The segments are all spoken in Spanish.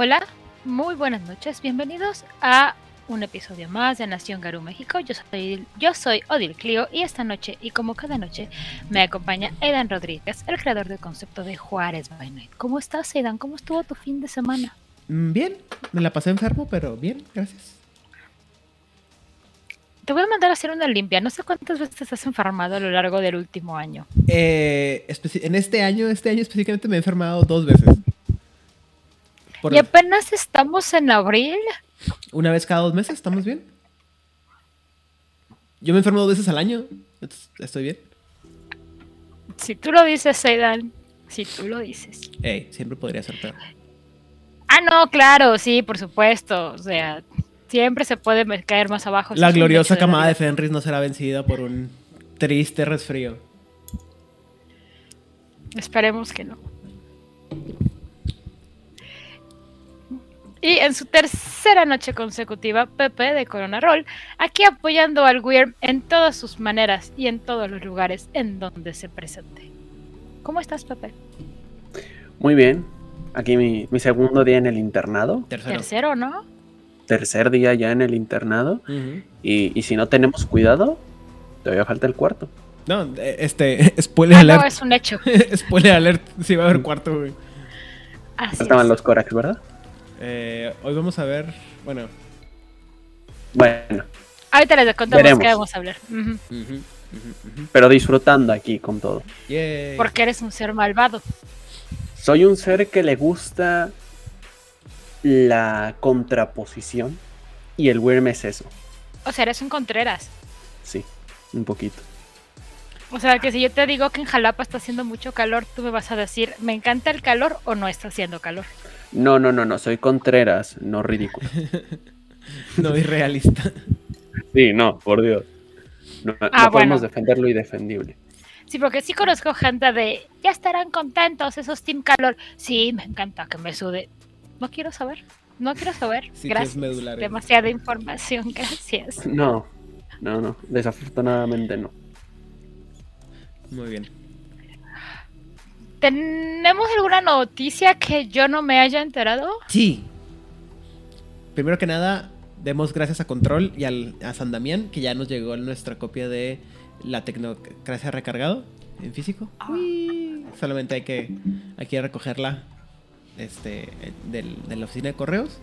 Hola, muy buenas noches, bienvenidos a un episodio más de Nación Garú México. Yo soy, yo soy Odil Clio y esta noche, y como cada noche, me acompaña Edan Rodríguez, el creador del concepto de Juárez by Night. ¿Cómo estás, Edan? ¿Cómo estuvo tu fin de semana? Mm, Bien, me la pasé enfermo, pero bien, gracias. Te voy a mandar a hacer una limpia. No sé cuántas veces has enfermado a lo largo del último año. Eh, en este año, este año específicamente me he enfermado dos veces. Por- Y apenas estamos en abril. Una vez cada dos meses, ¿estamos bien? Yo me enfermo dos veces al año. ¿Estoy bien? Si tú lo dices, Edan. Si tú lo dices. Ey, siempre podría ser peor. Ah, no, claro, sí, por supuesto. O sea, siempre se puede caer más abajo. La gloriosa la camada de. Fenris no será vencida por un triste resfrío. Esperemos que no. Y en su tercera noche consecutiva, Pepe de Corona Roll, aquí apoyando al Weird en todas sus maneras y en todos los lugares en donde se presente. ¿Cómo estás, Pepe? Muy bien. Aquí mi, mi segundo día en el internado. Tercero. Tercero, ¿no? Tercer día ya en el internado. Y, y si no tenemos cuidado, todavía falta el cuarto. No, eh, este, spoiler Ah, no, alert. es un hecho. spoiler alert, sí va a haber cuarto, güey. Así Faltaban es. los Corax, ¿verdad? Eh, hoy vamos a ver, bueno, Bueno, Ahorita les contamos Veremos. qué vamos a hablar. Pero disfrutando aquí con todo. Porque eres un ser malvado. Soy un ser que le gusta la contraposición. Y el Wyrm es eso. O sea, eres un Contreras. Sí, un poquito. O sea, que si yo te digo que en Jalapa está haciendo mucho calor, tú me vas a decir, ¿me encanta el calor o no está haciendo calor? No, no, no, no. Soy Contreras, no ridículo. No irrealista. Sí, no, por Dios. No, no Ah, podemos defender lo indefendible. Sí, porque sí conozco gente de, ya estarán contentos esos Team Calor. Sí, me encanta que me sude. No quiero saber, no quiero saber. Sí, que es gracias. medular. Demasiada información, gracias. No, no, no. Desafortunadamente no. Muy bien. ¿Tenemos alguna noticia que yo no me haya enterado? Sí. Primero que nada, demos gracias a Control y al, a San Damián, que ya nos llegó nuestra copia de la Tecnocracia recargado en físico. Uy. Solamente hay que, hay que recogerla este, del- de la oficina de correos.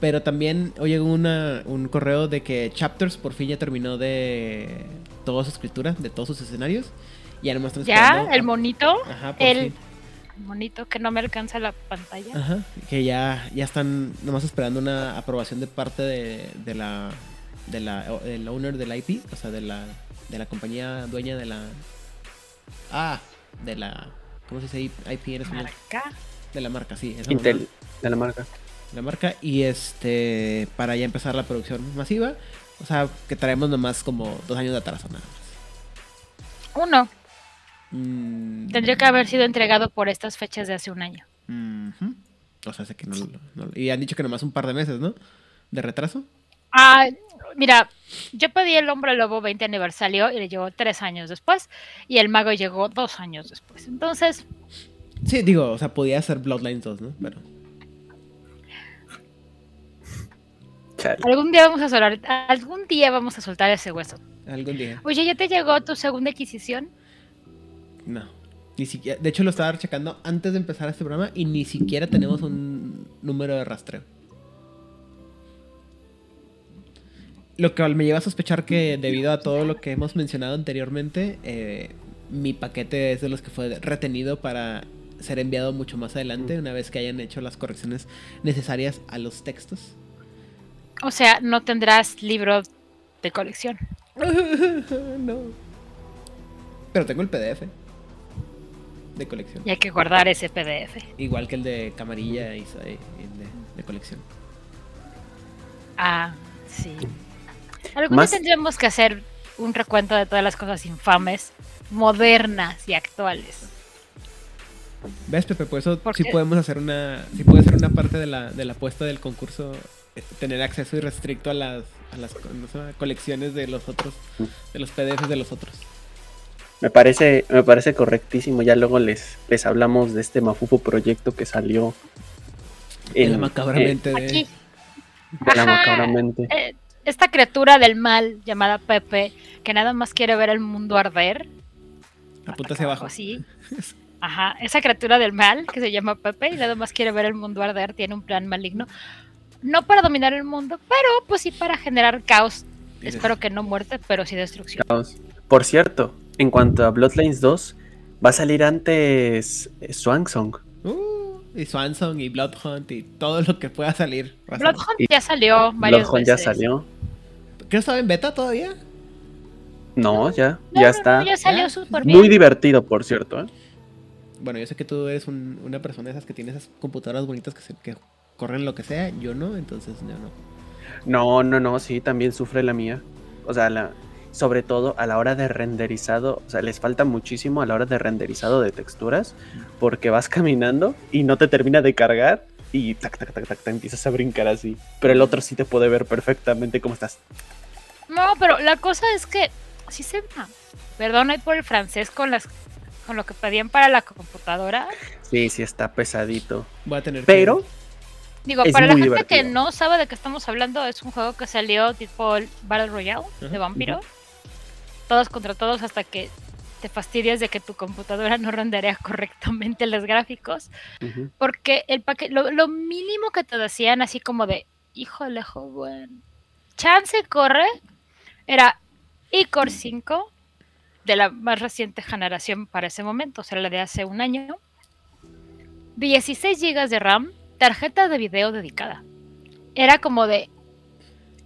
Pero también hoy llegó una- un correo de que Chapters por fin ya terminó de toda su escritura, de todos sus escenarios. Y ya nomás están Ya, esperando el a- monito, Ajá, por el fin. monito que no me alcanza la pantalla. Ajá, que ya, ya están nomás esperando una aprobación de parte de, de la de del owner del IP, o sea, de la de la compañía dueña de la ah, de la ¿cómo se dice IP en español? Marca. De la marca, sí, esa Intel, mamá, de la marca. la marca y este para ya empezar la producción masiva, o sea, que traemos nomás como dos años de atraso nada más. Uno, Mm, tendría que haber sido entregado por estas fechas de hace un año. O sea, sé que no, lo- no y han dicho que nomás un par de meses, ¿no? De retraso. Ah, mira, yo pedí el Hombre Lobo 20 aniversario y le llegó tres años después y el Mago llegó dos años después. Entonces, Sí, digo, o sea, podía ser Bloodlines 2, ¿no? Pero. Chale. algún día vamos a soltar, algún día vamos a soltar ese hueso. Algún día. Oye, ¿ya te llegó tu segunda adquisición? No. Ni siquiera. De hecho, lo estaba checando antes de empezar este programa y ni siquiera tenemos un número de rastreo. Lo que me lleva a sospechar que debido a todo lo que hemos mencionado anteriormente, eh, mi paquete es de los que fue retenido para ser enviado mucho más adelante, una vez que hayan hecho las correcciones necesarias a los textos. O sea, no tendrás libro de colección. no. Pero tengo el PDF de colección. Y hay que guardar ese PDF. Igual que el de camarilla y, de, de colección. Ah, sí. Algún Más- día tendríamos que hacer un recuento de todas las cosas infames, modernas y actuales. ¿Ves, Pepe? Por eso ¿Por sí qué? podemos hacer una. Sí puede ser una parte de la, de la apuesta del concurso. eh, Tener acceso irrestricto a las, a las colecciones de los otros. De los PDFs de los otros. Me parece, me parece correctísimo. Ya luego les, les hablamos de este mafufo proyecto que salió En, la macabramente de... Aquí. De la Ajá. macabramente. Eh, esta criatura del mal llamada Pepe, que nada más quiere ver el mundo arder. Apunta hacia abajo. Así. Ajá, esa criatura del mal que se llama Pepe y nada más quiere ver el mundo arder, tiene un plan maligno. No para dominar el mundo, pero pues sí para generar caos. Espero que no muerte, pero sí destrucción. Caos. Por cierto, en cuanto a Bloodlines 2, va a salir antes eh, Swansong. Uh, y Swansong y Bloodhunt y todo lo que pueda salir. Bloodhunt ya salió varias Bloodhound ya salió. Creo que estaba en beta todavía. No, ya, No, ya no, está. no, ya salió Ya. súper bien. Muy divertido, por cierto. ¿eh? Bueno, yo sé que tú eres un- una persona de esas que tiene esas computadoras bonitas que, se- que corren lo que sea. Yo no, entonces yo no. No, no, no, sí, también sufre la mía. O sea, la, sobre todo a la hora de renderizado, o sea, les falta muchísimo a la hora de renderizado de texturas, porque vas caminando y no te termina de cargar y tac, tac, tac, tac, te empiezas a brincar así. Pero el otro sí te puede ver perfectamente cómo estás. No, pero la cosa es que sí se ah, Perdón ahí por el francés con las con lo que pedían para la computadora. Sí, sí está pesadito. Voy a tener que- Pero Digo, Es para la gente que no sabe de qué estamos hablando, es un juego que salió tipo el Battle Royale de Ajá, vampiro. Todos contra todos hasta que te fastidias de que tu computadora no renderea correctamente los gráficos. Porque el paquete, lo, lo mínimo que te decían así como de, híjole, joven, chance corre, era iCore 5 de la más reciente generación para ese momento, o sea, la de hace un año. 16 GB de RAM, tarjeta de video dedicada. Era como de,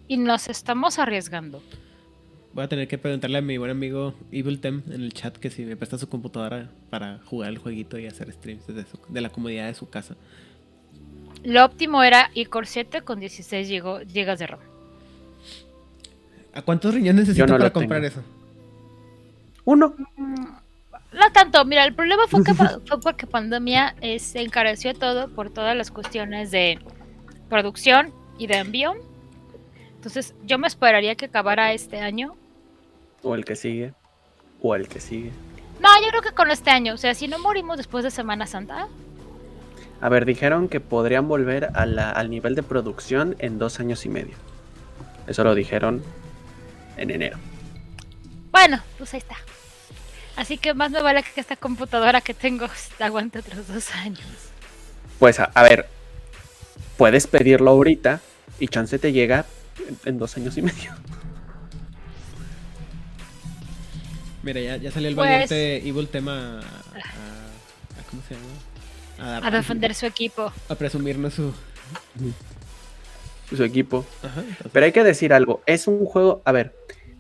y nos estamos arriesgando. Voy a tener que preguntarle a mi buen amigo Evil Tem en el chat que si me presta su computadora para jugar el jueguito y hacer streams desde su- de la comodidad de su casa. Lo óptimo era iCore 7 con 16 GB de RAM. ¿A cuántos riñones necesito no para tengo. comprar eso? Uno. Mm, No tanto, mira, el problema fue que fue porque pandemia eh, se encareció todo por todas las cuestiones de producción y de envío. Entonces, yo me esperaría que acabara este año. O el que sigue. O el que sigue. No, yo creo que con este año, o sea, si no morimos después de Semana Santa, A ver, dijeron que podrían volver a la- al nivel de producción en dos años y medio. Eso lo dijeron en enero. bueno, pues ahí está. Así que más me vale que esta computadora que tengo aguante otros dos años. Pues a, a ver, puedes pedirlo ahorita y chance te llega en, en dos años y medio. Mira, ya, ya salió el Pues- valiente Evil Tema a, ¿Cómo se llama? A, A defender su equipo. a presumirnos su... Su equipo. Ajá, Pero hay que decir algo. Es un juego. A ver,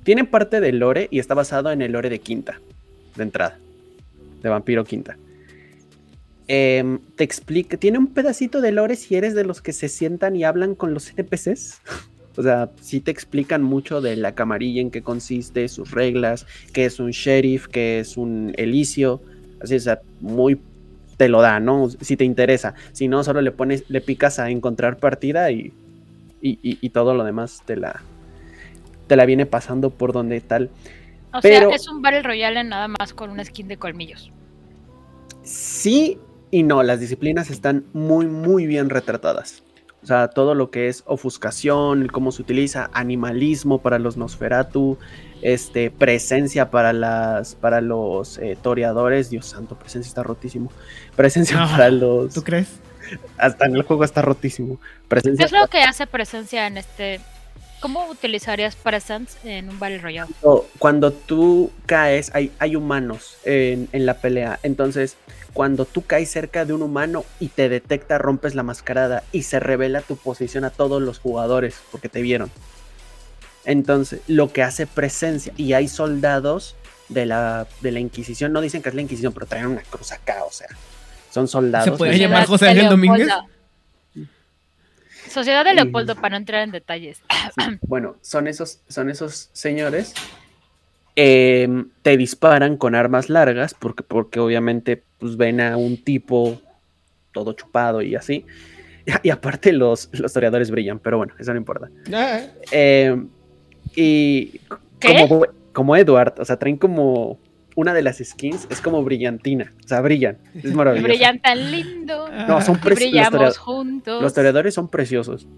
tiene parte del lore y está basado en el lore de Quinta. De entrada. De Vampiro Quinta. Em, te explica. Tiene un pedacito de lore si eres de los que se sientan y hablan con los NPCs. O sea, sí te explican mucho de la camarilla, en qué consiste, sus reglas, qué es un sheriff, qué es un elicio. Así, o sea, muy te lo da, ¿no? Si te interesa. Si no, solo le pones, le picas a encontrar partida y, y, y- y todo lo demás te la, te la viene pasando por donde tal. O Pero- sea, es un Battle Royale nada más con una skin de colmillos. Sí y no, las disciplinas están muy, muy bien retratadas. O sea, todo lo que es ofuscación, cómo se utiliza, animalismo para los Nosferatu, este, presencia para las, para los eh, toreadores, Dios santo, presencia está rotísimo. Presencia No, para los, ¿Tú crees? hasta en el juego está rotísimo. ¿Qué Presencia es lo que hace presencia en este? ¿Cómo utilizarías Presence en un Battle Royale? cuando, cuando tú caes, hay, hay humanos en, en la pelea. Entonces, cuando tú caes cerca de un humano y te detecta, rompes la mascarada y se revela tu posición a todos los jugadores porque te vieron. Entonces, lo que hace presencia, y hay soldados de la, de la Inquisición, no dicen que es la Inquisición, pero traen una cruz acá, o sea, son soldados. ¿Se puede de- llamar José Ángel Domínguez? Sociedad de Y- Leopoldo, para no entrar en detalles. Sí, Bueno, son esos, son esos señores. em, te disparan con armas largas, porque, porque obviamente pues, ven a un tipo todo chupado y así. Y, aparte los, los toreadores brillan, pero bueno, eso no importa. Ah, Em, y ¿Qué? como, como Edward, o sea, traen como una de las skins es como brillantina. O sea, brillan. Es maravilloso. Brillan tan lindo. No, son preciosos. brillamos juntos. Los toreadores son preciosos.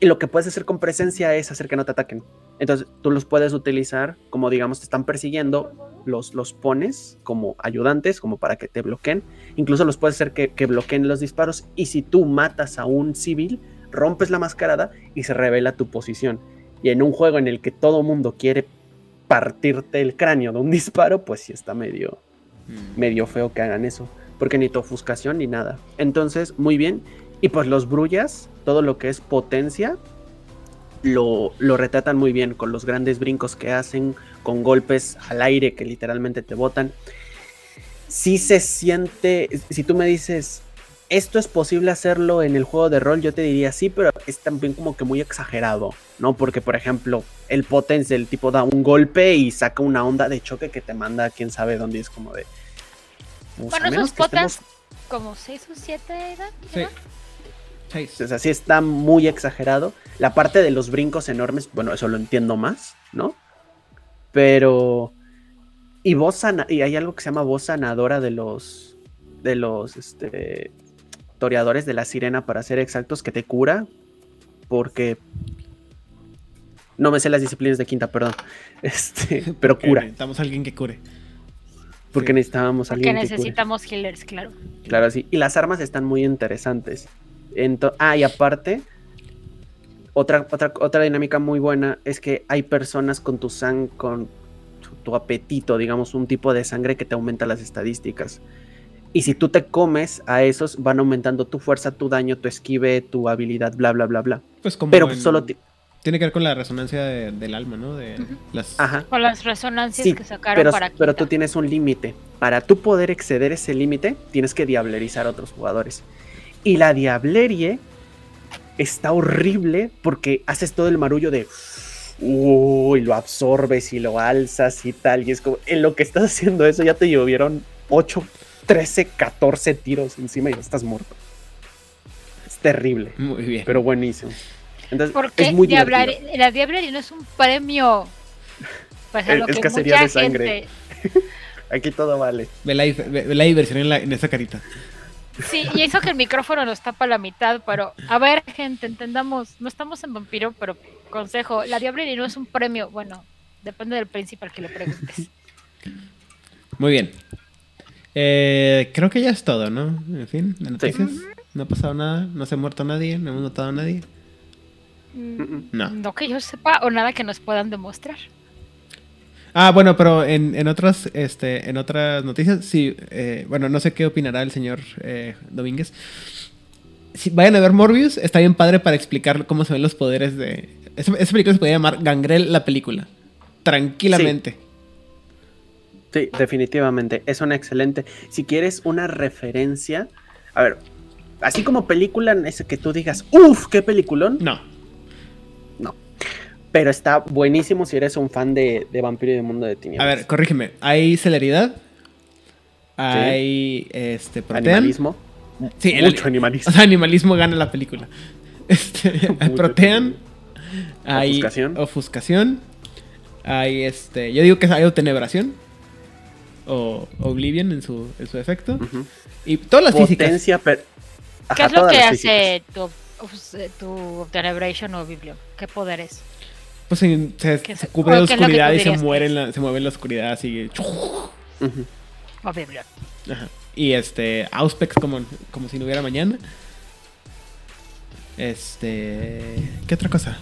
Y lo que puedes hacer con presencia es hacer que no te ataquen. Entonces tú los puedes utilizar como digamos te están persiguiendo, los, los pones como ayudantes, como para que te bloqueen. Incluso los puedes hacer que, que bloqueen los disparos. Y si tú matas a un civil, rompes la mascarada y se revela tu posición. Y en un juego en el que todo mundo quiere partirte el cráneo de un disparo, pues sí está medio, Mm. medio feo que hagan eso, porque ni tu ofuscación ni nada. Entonces, muy bien. Y pues los brullas, todo lo que es potencia, lo, lo retratan muy bien, con los grandes brincos que hacen, con golpes al aire que literalmente te botan. Sí se siente, si tú me dices, esto es posible hacerlo en el juego de rol, yo te diría sí, pero es también como que muy exagerado, ¿no? Porque, por ejemplo, el potencia, el tipo da un golpe y saca una onda de choque que te manda a quién sabe dónde es como de... pues, Bueno, esos que estemos- potas como 6 o 7 eran. Sí. ¿no? Seis. O sea, sí está muy exagerado. La parte de los brincos enormes, bueno, eso lo entiendo más, ¿no? Pero. Y voz sana- y hay algo que se llama voz sanadora de los. de los este. Toreadores de la sirena, para ser exactos, que te cura. Porque. No me sé las disciplinas de quinta, perdón. Este. Pero Porque cura. Necesitamos a alguien que cure. Porque sí. necesitábamos Porque alguien que cure. necesitamos healers, claro. Claro, sí. Y las armas están muy interesantes. Ento- ah, y aparte, otra, otra, otra dinámica muy buena es que hay personas con tu sang, con tu, tu apetito, digamos, un tipo de sangre que te aumenta las estadísticas. Y si tú te comes a esos, van aumentando tu fuerza, tu daño, tu esquive, tu habilidad, bla, bla, bla, bla. Pues como Pero en- solo... ti- Tiene que ver con la resonancia de- del alma, ¿no? De las... Ajá. Con las resonancias Sí, que sacaron pero, para pero tú tienes un límite. Para tú poder exceder ese límite, tienes que diablerizar a otros jugadores. Y la diablerie está horrible porque haces todo el marullo de. Uy, lo absorbes y lo alzas y tal. Y es como, en lo que estás haciendo eso ya te llovieron 8, 13, 14 tiros encima y ya estás muerto. Es terrible, Muy bien. pero buenísimo. Entonces, es muy la Diablería no es un premio. Pues a Es- lo es que cacería mucha de sangre. gente. Aquí todo vale. Ve la, ve- ve la diversión en, la- en esa carita. Sí, y eso que el micrófono nos tapa la mitad, pero a ver, gente, entendamos, no estamos en vampiro, pero consejo, la Diablería no es un premio. Bueno, depende del príncipe al que le preguntes. Muy bien. Eh, creo que ya es todo, ¿no? En fin, de noticias. No ha pasado nada, no se ha muerto nadie, no hemos notado a nadie. No. No que yo sepa, o nada que nos puedan demostrar. Ah, bueno, pero en, en otras, este, en otras noticias, sí, eh, bueno, no sé qué opinará el señor eh, Domínguez. Si vayan a ver Morbius, está bien padre para explicar cómo se ven los poderes de. Esa, esa película se podría llamar Gangrel la película. Tranquilamente. Sí, definitivamente. Es una excelente. Si quieres una referencia, a ver, así como película, ese que tú digas, uff, qué peliculón, No. pero está buenísimo si eres un fan de, de Vampiro y de Mundo de A Tinieblas. ver, corrígeme. Hay celeridad. Hay este protean. animalismo. Sí, el- Mucho animalismo. O sea, animalismo gana la película. Este, hay protean. Hay Ofuscación. ofuscación. Hay este. Yo digo que hay tenebración. O Oblivion en su, en su efecto. Y todas las físicas. Potencia, pero. ¿Qué es lo que hace tu, tu Tenebration o Biblion? ¿Qué poderes? Pues se, se- ¿Qué se es- cubre de es oscuridad y se muere, es? en la, se mueve en la oscuridad así. O Biblion. Ajá. Y este. Auspex como, como si no hubiera mañana. Este. ¿Qué otra cosa?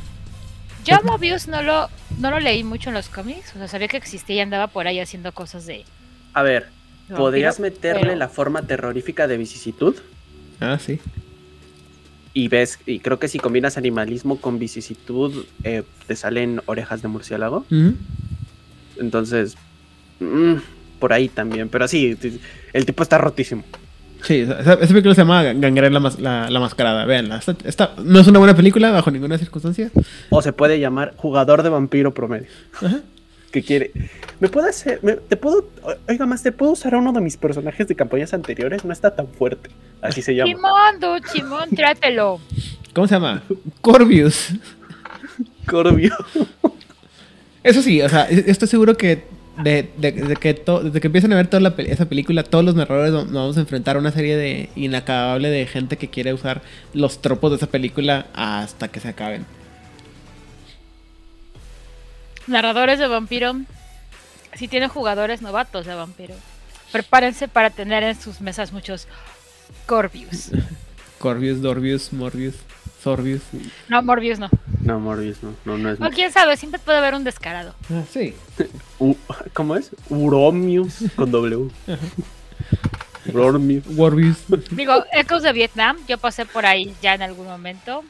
Yo a Mobius no lo, no lo leí mucho en los cómics. O sea, sabía que existía y andaba por ahí haciendo cosas de. A ver, ¿podrías meterle pero- la forma terrorífica de vicisitud? Ah, sí. Y ves, y creo que si combinas animalismo con vicisitud, eh, te salen orejas de murciélago. Entonces, mm, por ahí también. Pero sí, el tipo está rotísimo. Sí, esa, esa película se llama Gangrel la, la, la Mascarada. Véanla. Esta- esta no es una buena película bajo ninguna circunstancia. O se puede llamar jugador de vampiro promedio. Ajá. Que quiere. ¿Me puedo hacer.? me- ¿Te puedo.? Oiga, más, ¿te puedo usar a uno de mis personajes de campañas anteriores? No está tan fuerte. Así se llama. Chimón, Chimón, trátelo. ¿Cómo se llama? Corvius. Corbio. Eso sí, o sea, e- estoy seguro que de, de- de que to- desde que empiezan a ver toda la esa película, todos los narradores nos nos vamos a enfrentar a una serie de inacabable de gente que quiere usar los tropos de esa película hasta que se acaben. Narradores de vampiro. Si tienen jugadores novatos de vampiro, prepárense para tener en sus mesas muchos Corvius. Corvius, Dorvius, Morbius, Sorbius. No, Morbius no. No, Morbius, no, no, no es. O quién sabe, siempre puede haber un descarado. Ah, sí. U- ¿Cómo es? Uromius con W. Warbius. Digo, Ecos de Vietnam, yo pasé por ahí ya en algún momento.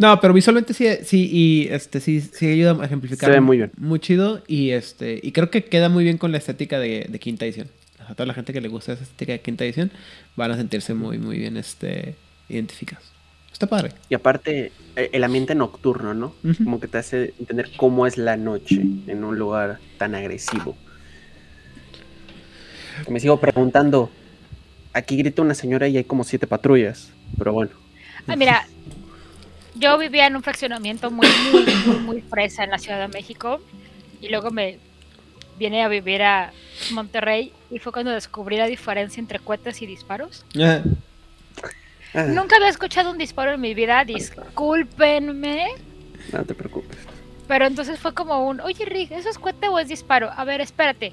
No, pero visualmente sí, sí, y este sí, sí ayuda a ejemplificar. Se ve muy bien. Muy chido. Y este, y creo que queda muy bien con la estética de, de quinta edición. A toda la gente que le gusta esa estética de quinta edición van a sentirse muy, muy bien este, identificados. Está padre. Y aparte, e- el ambiente nocturno, ¿no? Como que te hace entender cómo es la noche en un lugar tan agresivo. Me sigo preguntando. Aquí grita una señora y hay como siete patrullas. Pero bueno. Ah, mira, yo vivía en un fraccionamiento muy, muy, muy, muy fresa en la Ciudad de México. Y luego me vine a vivir a Monterrey. Y fue cuando descubrí la diferencia entre cohetes y disparos. Nunca había escuchado un disparo en mi vida, discúlpenme. No te preocupes. Pero entonces fue como un, oye Rick, ¿eso es cohete o es disparo? A ver, espérate.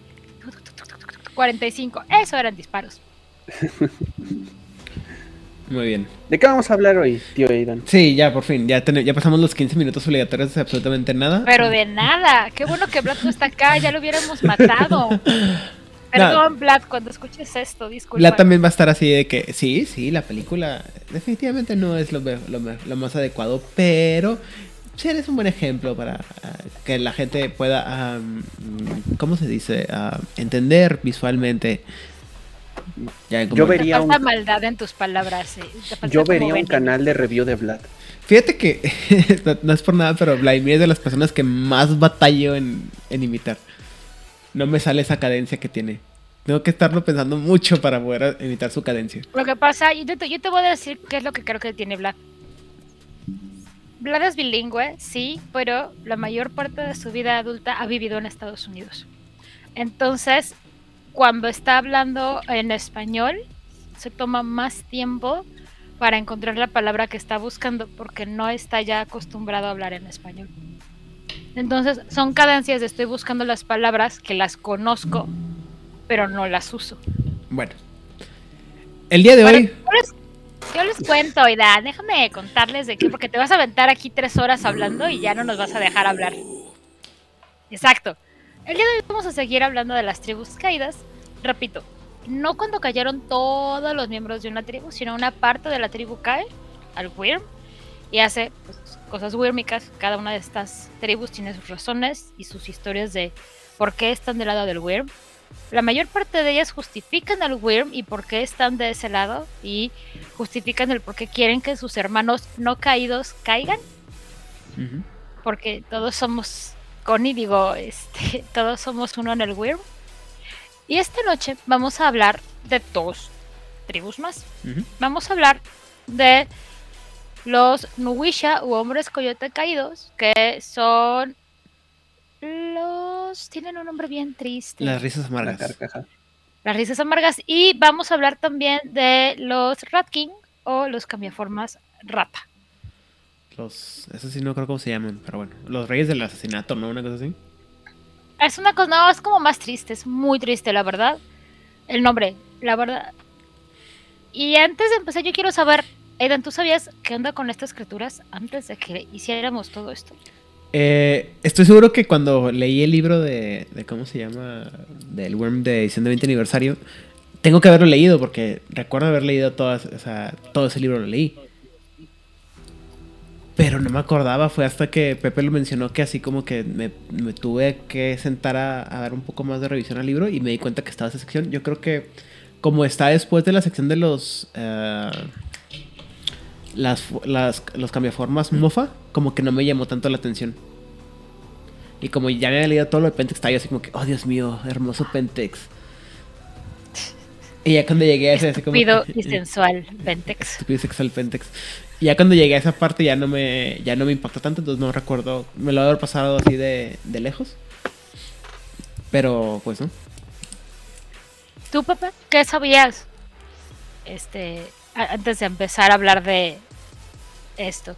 45, eso eran disparos. muy bien. ¿De qué vamos a hablar hoy, tío Aidan? Sí, ya por fin. Ya, ten- ya pasamos los 15 minutos obligatorios de absolutamente nada. Pero de nada, qué bueno que Vlad no está acá, ya lo hubiéramos matado. Perdón, Vlad, cuando escuches esto, disculpa. La también va a estar así de que sí, sí, la película definitivamente no es lo, lo lo más adecuado, pero sí eres un buen ejemplo para ah, que la gente pueda, ¿cómo se dice? Ah, entender visualmente. Ya Yo vería un- maldad en tus palabras. eh, Yo vería un canal de review de Vlad. Fíjate que no, no es por nada, pero Vladimir es de las personas que más batallo en, en imitar. No me sale esa cadencia que tiene. Tengo que estarlo pensando mucho para poder imitar su cadencia. Lo que pasa, yo te, yo te voy a decir qué es lo que creo que tiene Vlad. Vlad es bilingüe, sí, pero la mayor parte de su vida adulta ha vivido en Estados Unidos. Entonces, cuando está hablando en español, se toma más tiempo para encontrar la palabra que está buscando porque no está ya acostumbrado a hablar en español. Entonces, son cadencias de estoy buscando las palabras que las conozco, pero no las uso. Bueno. El día de hoy... yo les, yo les cuento, Oida, déjame contarles de qué, porque te vas a aventar aquí tres horas hablando y ya no nos vas a dejar hablar. Exacto. El día de hoy vamos a seguir hablando de las tribus caídas. Repito, no cuando cayeron todos los miembros de una tribu, sino una parte de la tribu cae al Wyrm y hace pues, cosas wyrmicas. Cada una de estas tribus tiene sus razones y sus historias de por qué están del lado del Wyrm. La mayor parte de ellas justifican al Wyrm y por qué están de ese lado y justifican el por qué quieren que sus hermanos no caídos caigan, porque todos somos, Connie digo, este, todos somos uno en el Wyrm. Y esta noche vamos a hablar de dos tribus más. Vamos a hablar de los Nuwisha u hombres coyote caídos, que son los... tienen un nombre bien triste. Las risas amargas. las risas amargas. Y vamos a hablar también de los Rat King o los cambiaformas rata. Los, eso sí no creo cómo se llaman, pero bueno. Los reyes del asesinato, ¿no? Una cosa así. Es una cosa, no, es como más triste, es muy triste, la verdad. El nombre, la verdad. Y antes de empezar, yo quiero saber, Aidan, ¿tú sabías qué onda con estas criaturas antes de que hiciéramos todo esto? Eh, estoy seguro que cuando leí el libro de, de ¿cómo se llama? Del Worm de edición de 20 aniversario, tengo que haberlo leído porque recuerdo haber leído todas, o sea, todo ese libro lo leí. Pero no me acordaba, fue hasta que Pepe lo mencionó que así como que me, me tuve que sentar a, a dar un poco más de revisión al libro y me di cuenta que estaba esa sección. Yo creo que como está después de la sección de los... eh, las, las, los cambiaformas mofa, como que no me llamó tanto la atención. Y como ya me había leído todo lo de Pentex, estaba yo así como que, oh Dios mío, hermoso Pentex. Y ya cuando llegué a ese, así como. Pido y sensual, Pentex. Estúpido y sexual Pentex. Y ya cuando llegué a esa parte ya no me, ya no me impactó tanto, entonces no recuerdo. Me lo haber pasado así de, de lejos. Pero, pues, ¿no? ¿Tú, Pepe? ¿Qué sabías? Este, antes de empezar a hablar de esto.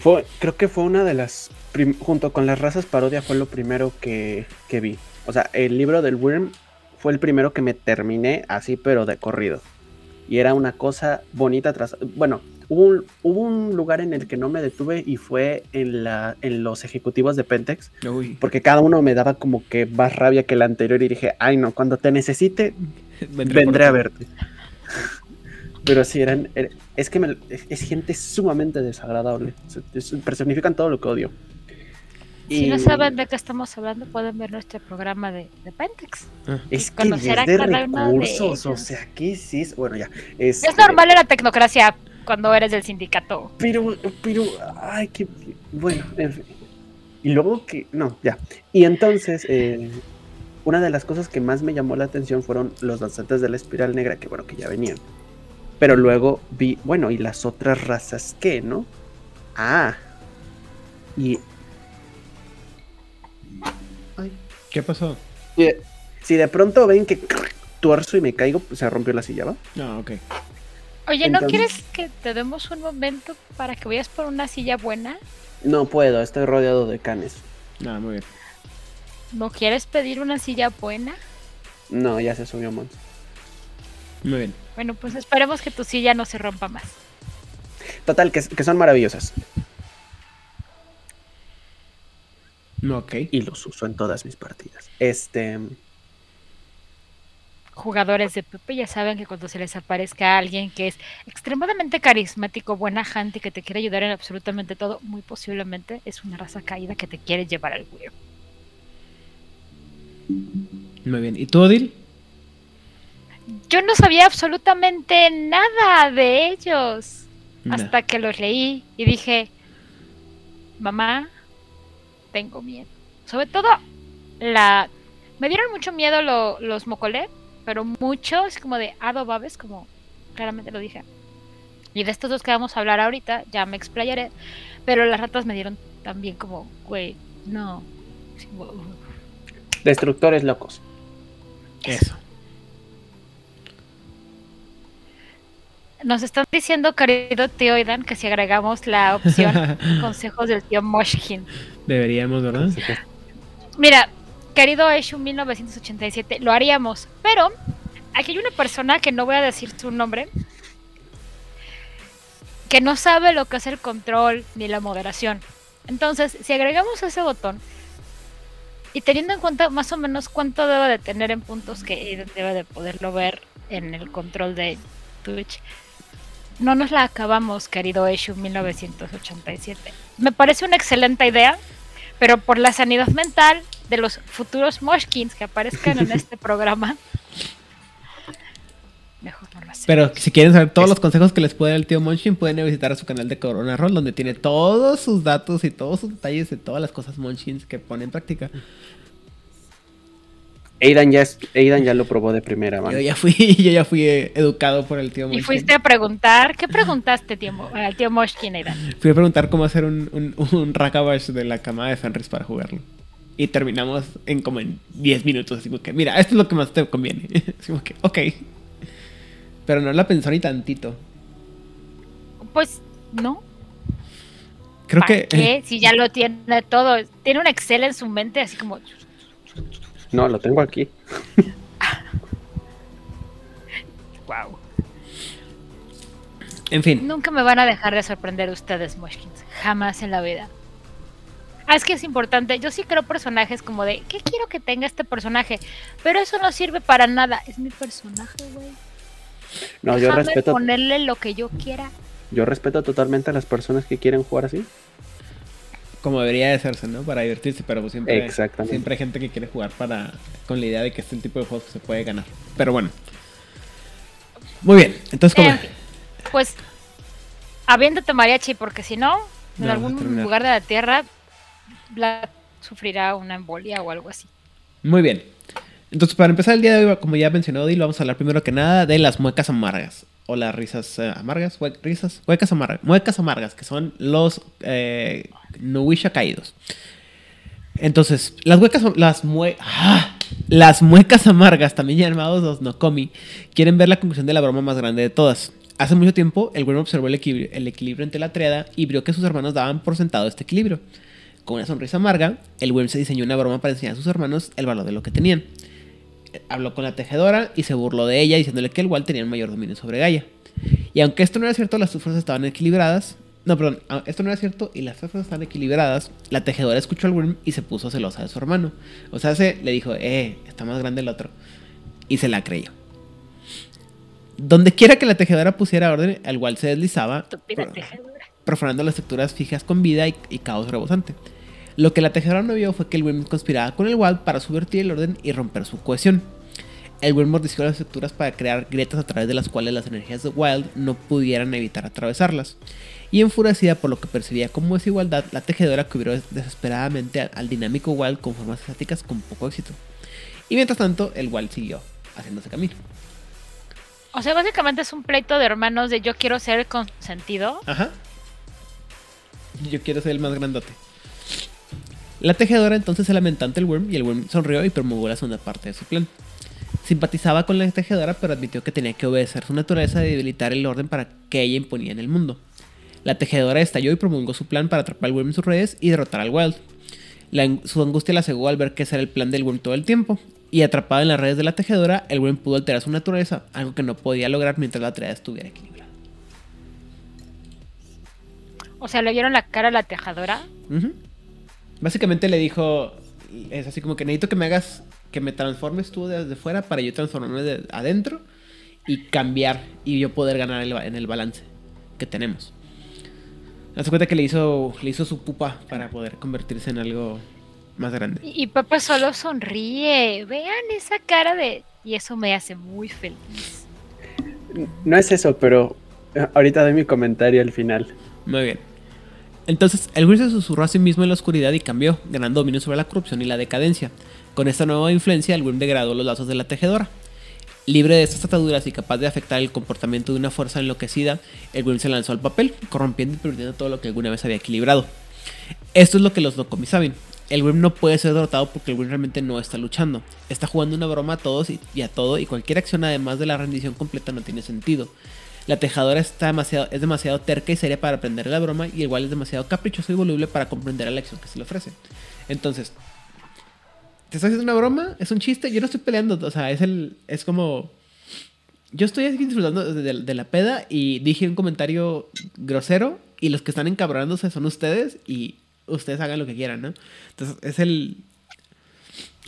Fue, creo que fue una de las. prim- junto con las razas parodia, fue lo primero que, que vi. O sea, el libro del Worm fue el primero que me terminé así, pero de corrido. Y era una cosa bonita tras. Bueno, hubo un, hubo un lugar en el que no me detuve y fue en, la, en los ejecutivos de Pentex. Uy. Porque cada uno me daba como que más rabia que el anterior. Y dije, ay no, cuando te necesite, Vendré vendré a verte. Pero sí, eran. er- Es que me- es, gente sumamente desagradable. Personifican todo lo que odio. Si no saben de qué estamos hablando, pueden ver nuestro programa de, de Pentex. Ah, Es que es a de uno de recursos. O sea, ¿qué es eso? Bueno, ya. este, Es normal en la tecnocracia cuando eres del sindicato. Pero, pero, ay, qué. Bueno, en fin. Y luego que. No, ya. Y entonces, eh, una de las cosas que más me llamó la atención fueron los danzantes de la espiral negra, que bueno, que ya venían. Pero luego vi, bueno, ¿y las otras razas qué, no? Ah. Y. ¿Qué pasó? Si de, si de pronto ven que tuerzo y me caigo, pues se rompió la silla, ¿va? No, ok. Oye, ¿no Entonces- quieres que te demos un momento para que vayas por una silla buena? No puedo, estoy rodeado de canes. Nada, muy bien. ¿No quieres pedir una silla buena? No, ya se subió Mons. Muy bien. Bueno, pues esperemos que tu silla no se rompa más. Total, que, que son maravillosas. No, ok. Y los uso en todas mis partidas. Este. Jugadores de Pepe ya saben que cuando se les aparezca alguien que es extremadamente carismático, buena gente, que te quiere ayudar en absolutamente todo, muy posiblemente es una raza caída que te quiere llevar al huevo. Muy bien. ¿Y tú, Odil? Yo no sabía absolutamente nada de ellos hasta que los leí y dije, mamá, tengo miedo. Sobre todo, la me dieron mucho miedo lo- los mocolé, pero mucho, es como de Ado Babes, como claramente lo dije. Y de estos dos que vamos a hablar ahorita, ya me explayaré, pero las ratas me dieron también como, güey, no. Destructores locos. Eso. Nos están diciendo, querido tío Idan, que si agregamos la opción consejos del tío Moshkin. Deberíamos, ¿verdad? Mira, querido Eshu 1987, lo haríamos, pero aquí hay una persona que no voy a decir su nombre, que no sabe lo que es el control ni la moderación. Entonces, si agregamos ese botón y teniendo en cuenta más o menos cuánto debe de tener en puntos que debe de poderlo ver en el control de Twitch, no nos la acabamos, querido Eshu 1987. Me parece una excelente idea, pero por la sanidad mental de los futuros Moshkins que aparezcan en este programa, mejor no lo hacemos. Pero si quieren saber todos los consejos que les puede dar el tío Munchin, pueden visitar a su canal de Corona Roll, donde tiene todos sus datos y todos sus detalles de todas las cosas Munchins que pone en práctica. Aidan ya, es- Aidan ya lo probó de primera mano. Yo ya fui, yo ya fui eh, educado por el tío Y Munchin. fuiste a preguntar, ¿qué preguntaste tío, al tío Moshkin, Aidan? Fui a preguntar cómo hacer un, un, un Rakabash de la cama de Fenris para jugarlo. Y terminamos en como en 10 minutos. Así como que, mira, esto es lo que más te conviene. Así como que, ok. Pero no la pensó ni tantito. Pues no. Creo ¿Para que. qué? Si ya lo tiene todo. Tiene un Excel en su mente, así como. No, lo tengo aquí. Wow. En fin. Nunca me van a dejar de sorprender ustedes, Moshkins. Jamás en la vida. Ah, es que es importante. Yo sí creo personajes como de, ¿qué quiero que tenga este personaje? Pero eso no sirve para nada. Es mi personaje, güey. No, yo respeto, ponerle lo que yo quiera. yo respeto totalmente a las personas que quieren jugar así. Como debería de hacerse, ¿no? Para divertirse, pero pues siempre, siempre hay gente que quiere jugar para con la idea de que este es el tipo de juegos que se puede ganar. Pero bueno. Muy bien, entonces como... En fin, pues, aviéntate mariachi, porque si no, en No, algún lugar de la tierra, Vlad sufrirá una embolia o algo así. Muy bien. Entonces, para empezar el día de hoy, como ya mencionó Odil, vamos a hablar primero que nada de las muecas amargas. O las risas eh, amargas, hue- risas, muecas amargas. Muecas amargas, que son los eh, Nuwisha caídos. Entonces, las huecas, las ¡Ah! las muecas amargas, también llamados los Nokomi, quieren ver la conclusión de la broma más grande de todas. Hace mucho tiempo, el Worm observó el equilibrio, entre la triada y vio que sus hermanos daban por sentado este equilibrio. Con una sonrisa amarga, el Worm se diseñó una broma para enseñar a sus hermanos el valor de lo que tenían. Habló con la tejedora y se burló de ella diciéndole que el Wal tenía mayor dominio sobre Gaia. Y aunque esto no era cierto, las fuerzas estaban equilibradas. No, perdón, ah, esto no era cierto y las fuerzas estaban equilibradas. La tejedora escuchó al Worm y se puso celosa de su hermano. O sea, se le dijo, eh, está más grande el otro. Y se la creyó. Donde quiera que la tejedora pusiera orden, el Wal se deslizaba, profanando las estructuras fijas con vida y, y caos rebosante. Lo que la tejedora no vio fue que el Worm conspiraba con el Wal para subvertir el orden y romper su cohesión. El Worm mordisqueó las estructuras para crear grietas a través de las cuales las energías de Wild no pudieran evitar atravesarlas. Y enfurecida por lo que percibía como desigualdad, la tejedora cubrió desesperadamente al, al dinámico Wild con formas estáticas con poco éxito. Y mientras tanto, el Wild siguió haciéndose camino. O sea, básicamente es un pleito de hermanos de yo quiero ser consentido. Ajá. Yo quiero ser el más grandote. La tejedora entonces se lamentó ante el Worm y el Worm sonrió y promulgó la segunda parte de su plan. Simpatizaba con la tejedora, pero admitió que tenía que obedecer su naturaleza de debilitar el orden para que ella imponía en el mundo. La tejedora estalló y promulgó su plan para atrapar al Worm en sus redes y derrotar al Wild. La su angustia la cegó al ver que ese era el plan del Worm todo el tiempo. Y atrapado en las redes de la tejedora, el Worm pudo alterar su naturaleza, algo que no podía lograr mientras la triada estuviera equilibrada. O sea, le vieron la cara a la tejedora. Básicamente le dijo, es así como que necesito que me hagas, que me transformes tú desde fuera para yo transformarme de adentro y cambiar y yo poder ganar el en el balance que tenemos. Haz cuenta que le hizo, le hizo su pupa para poder convertirse en algo más grande. Y, y Pepe solo sonríe. Vean esa cara de... Y eso me hace muy feliz. No es eso, pero eh, ahorita doy mi comentario al final. Muy bien. Entonces, el Gris se susurró a sí mismo en la oscuridad y cambió, ganando dominio sobre la corrupción y la decadencia. Con esta nueva influencia, el Grim degradó los lazos de la tejedora. Libre de estas ataduras y capaz de afectar el comportamiento de una fuerza enloquecida, el Grim se lanzó al papel, corrompiendo y perdiendo todo lo que alguna vez había equilibrado. Esto es lo que los Dokomi saben. El Grim no puede ser derrotado porque el Grim realmente no está luchando. Está jugando una broma a todos y, a todo y cualquier acción además de la rendición completa no tiene sentido. La tejadora está demasiado, es demasiado terca y seria para aprender la broma y igual es demasiado caprichoso y voluble para comprender la lección que se le ofrece. Entonces, ¿te estás haciendo una broma? ¿Es un chiste? Yo no estoy peleando, o sea, es el es como yo estoy aquí disfrutando de, de- de la peda y dije un comentario grosero y los que están encabronándose son ustedes y ustedes hagan lo que quieran, ¿no? Entonces, es el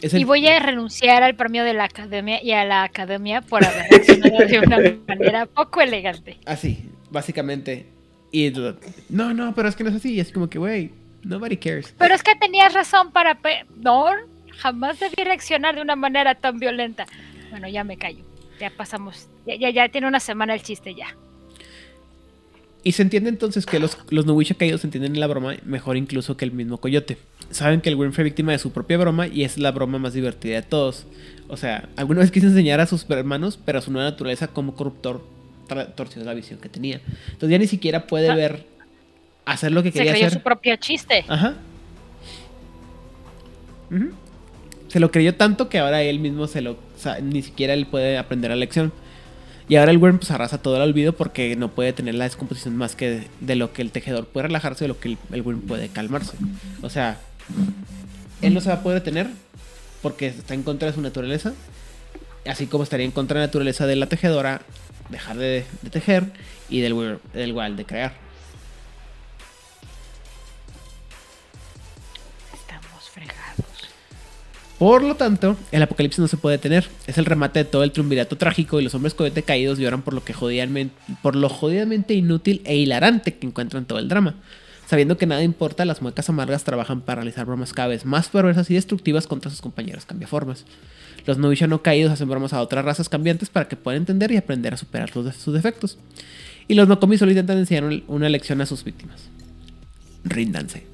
es el Y voy a renunciar al premio de la academia y a la academia por haber reaccionado de una manera poco elegante. Así, básicamente. Y no, no, pero es que no es así. Es como que, güey, nobody cares. Pero es que tenías razón para... pe- No, jamás debí reaccionar de una manera tan violenta. Bueno, ya me callo. Ya pasamos. Ya, ya, ya tiene una semana el chiste ya. Y se entiende entonces que los, los Nowisha caídos entienden la broma mejor incluso que el mismo coyote. Saben que el Grim fue víctima de su propia broma y es la broma más divertida de todos. O sea, alguna vez quiso enseñar a sus hermanos, pero su nueva naturaleza como corruptor torció la visión que tenía. Entonces ya ni siquiera puede Ah. ver hacer lo que Se quería creyó hacer. su propio chiste. Ajá. Ujú. Se lo creyó tanto que ahora él mismo se lo. ni siquiera él puede aprender la lección. Y ahora el Worm pues arrasa todo el olvido porque no puede tener la descomposición más que de, de lo que el tejedor puede relajarse o lo que el, Worm puede calmarse. O sea, él no se va a poder detener porque está en contra de su naturaleza. Así como estaría en contra de la naturaleza de la tejedora dejar de, de tejer y del, del Wild de crear. Por lo tanto, el apocalipsis no se puede detener. Es el remate de todo el triunvirato trágico y los hombres cohete caídos lloran por lo que jodidamente, por lo jodidamente inútil e hilarante que encuentran todo el drama. Sabiendo que nada importa, las muecas amargas trabajan para realizar bromas cada vez más perversas y destructivas contra sus compañeros cambiaformas. Los Novisha no caídos hacen bromas a otras razas cambiantes para que puedan entender y aprender a superar sus, defectos. Y los Nokomi solo intentan enseñar un- una lección a sus víctimas. Ríndanse.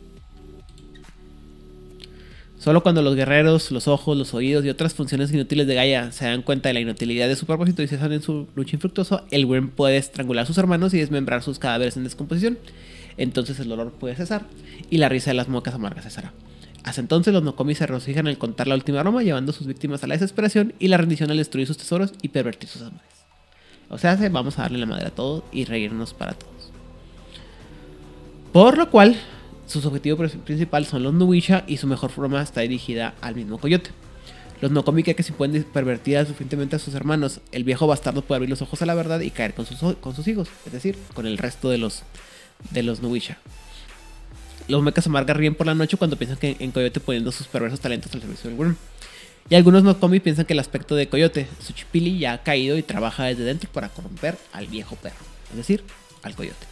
Solo cuando los guerreros, los ojos, los oídos y otras funciones inútiles de Gaia se dan cuenta de la inutilidad de su propósito y cesan en su lucha infructuosa, el Worm puede estrangular a sus hermanos y desmembrar sus cadáveres en descomposición. Entonces el dolor puede cesar y la risa de las mocas amargas cesará. Hasta entonces los Nokomi se regocijan al contar la última broma, llevando a sus víctimas a la desesperación y la rendición al destruir sus tesoros y pervertir sus amores. O sea, vamos a darle la madre a todos y reírnos para todos. Por lo cual, sus objetivos principales son los Nuisha y su mejor forma está dirigida al mismo coyote. Los Nokomi que si pueden pervertir suficientemente a sus hermanos, el viejo bastardo puede abrir los ojos a la verdad y caer con sus, hijos, es decir, con el resto de los, de los. Los mechas amargan ríen por la noche cuando piensan que en Coyote poniendo sus perversos talentos al servicio del Worm. Y algunos Nokomi piensan que el aspecto de Coyote, Suchipili, ya ha caído y trabaja desde dentro para corromper al viejo perro, es decir, al Coyote.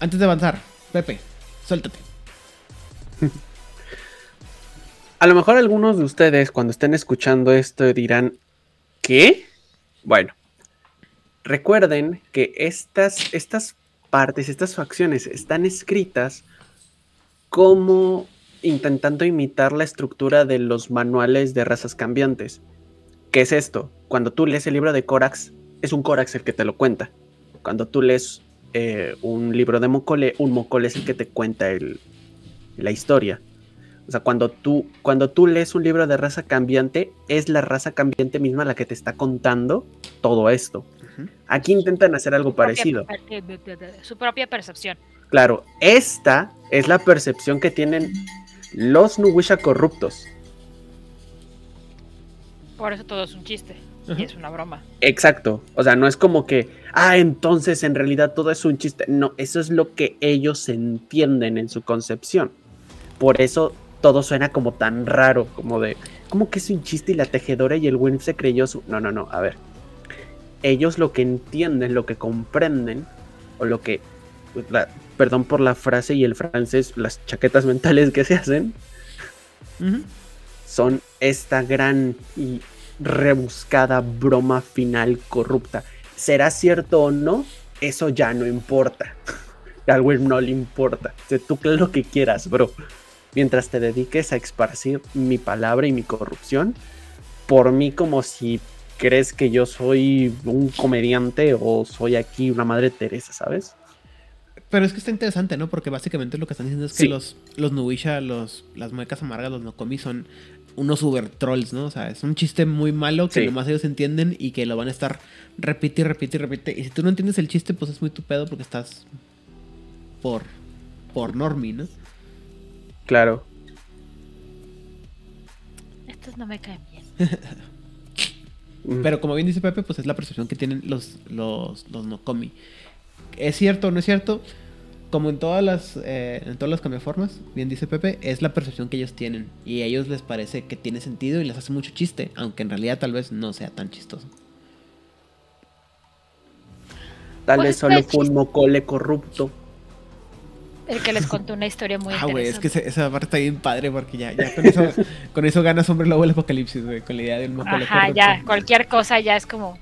Antes de avanzar, Pepe, suéltate. A lo mejor algunos de ustedes cuando estén escuchando esto dirán, ¿qué? Bueno, recuerden que estas, estas partes, estas facciones están escritas como intentando imitar la estructura de los manuales de razas cambiantes. ¿Qué es esto? Cuando tú lees el libro de Corax, es un Corax el que te lo cuenta. Cuando tú lees eh, un libro de Mokole, un Mokole es el que te cuenta la historia. O sea, cuando tú, cuando tú lees un libro de raza cambiante, es la raza cambiante misma la que te está contando todo esto. Aquí intentan hacer algo parecido. su propia percepción. Claro, esta es la percepción que tienen los Nuwisha corruptos. Por eso todo es un chiste. Y es una broma. Exacto. O sea, no es como que, ah, entonces en realidad todo es un chiste. No, eso es lo que ellos entienden en su concepción. Por eso todo suena como tan raro, como de, ¿cómo que es un chiste y la tejedora y el Win se creyó su... No, no, no, a ver. Ellos lo que entienden, lo que comprenden, o lo que, pues, perdón por la frase y el francés, las chaquetas mentales que se hacen, son esta gran y rebuscada broma final corrupta. ¿Será cierto o no? Eso ya no importa. Al no le importa. O tú crees lo que quieras, bro mientras te dediques a esparcir mi palabra y mi corrupción por mí como si crees que yo soy un comediante o soy aquí una madre Teresa, ¿sabes? Pero es que está interesante, ¿no? Porque básicamente lo que están diciendo es que los, los Nuisha, los, las muecas amargas, los Nokomi son unos uber trolls, ¿no? O sea, es un chiste muy malo que nomás ellos entienden y que lo van a estar repite y repite y repite. Y si tú no entiendes el chiste, pues es muy tu pedo porque estás por, por normie, ¿no? Claro. Estos no me caen bien. Pero como bien dice Pepe, pues es la percepción que tienen los, los, los Nokomi. ¿Es cierto o no es cierto? Como en todas las eh, en todas las cambiaformas, bien dice Pepe, es la percepción que ellos tienen. Y a ellos les parece que tiene sentido y les hace mucho chiste, aunque en realidad tal vez no sea tan chistoso. Tal pues vez solo fue un mocole corrupto. El que les contó una historia muy ah, güey, es que esa parte está bien padre porque ya, ya con, eso, con eso ganas hombre lobo el apocalipsis, güey, con la idea de un mocole. Ajá, ya, cualquier cosa ya es como...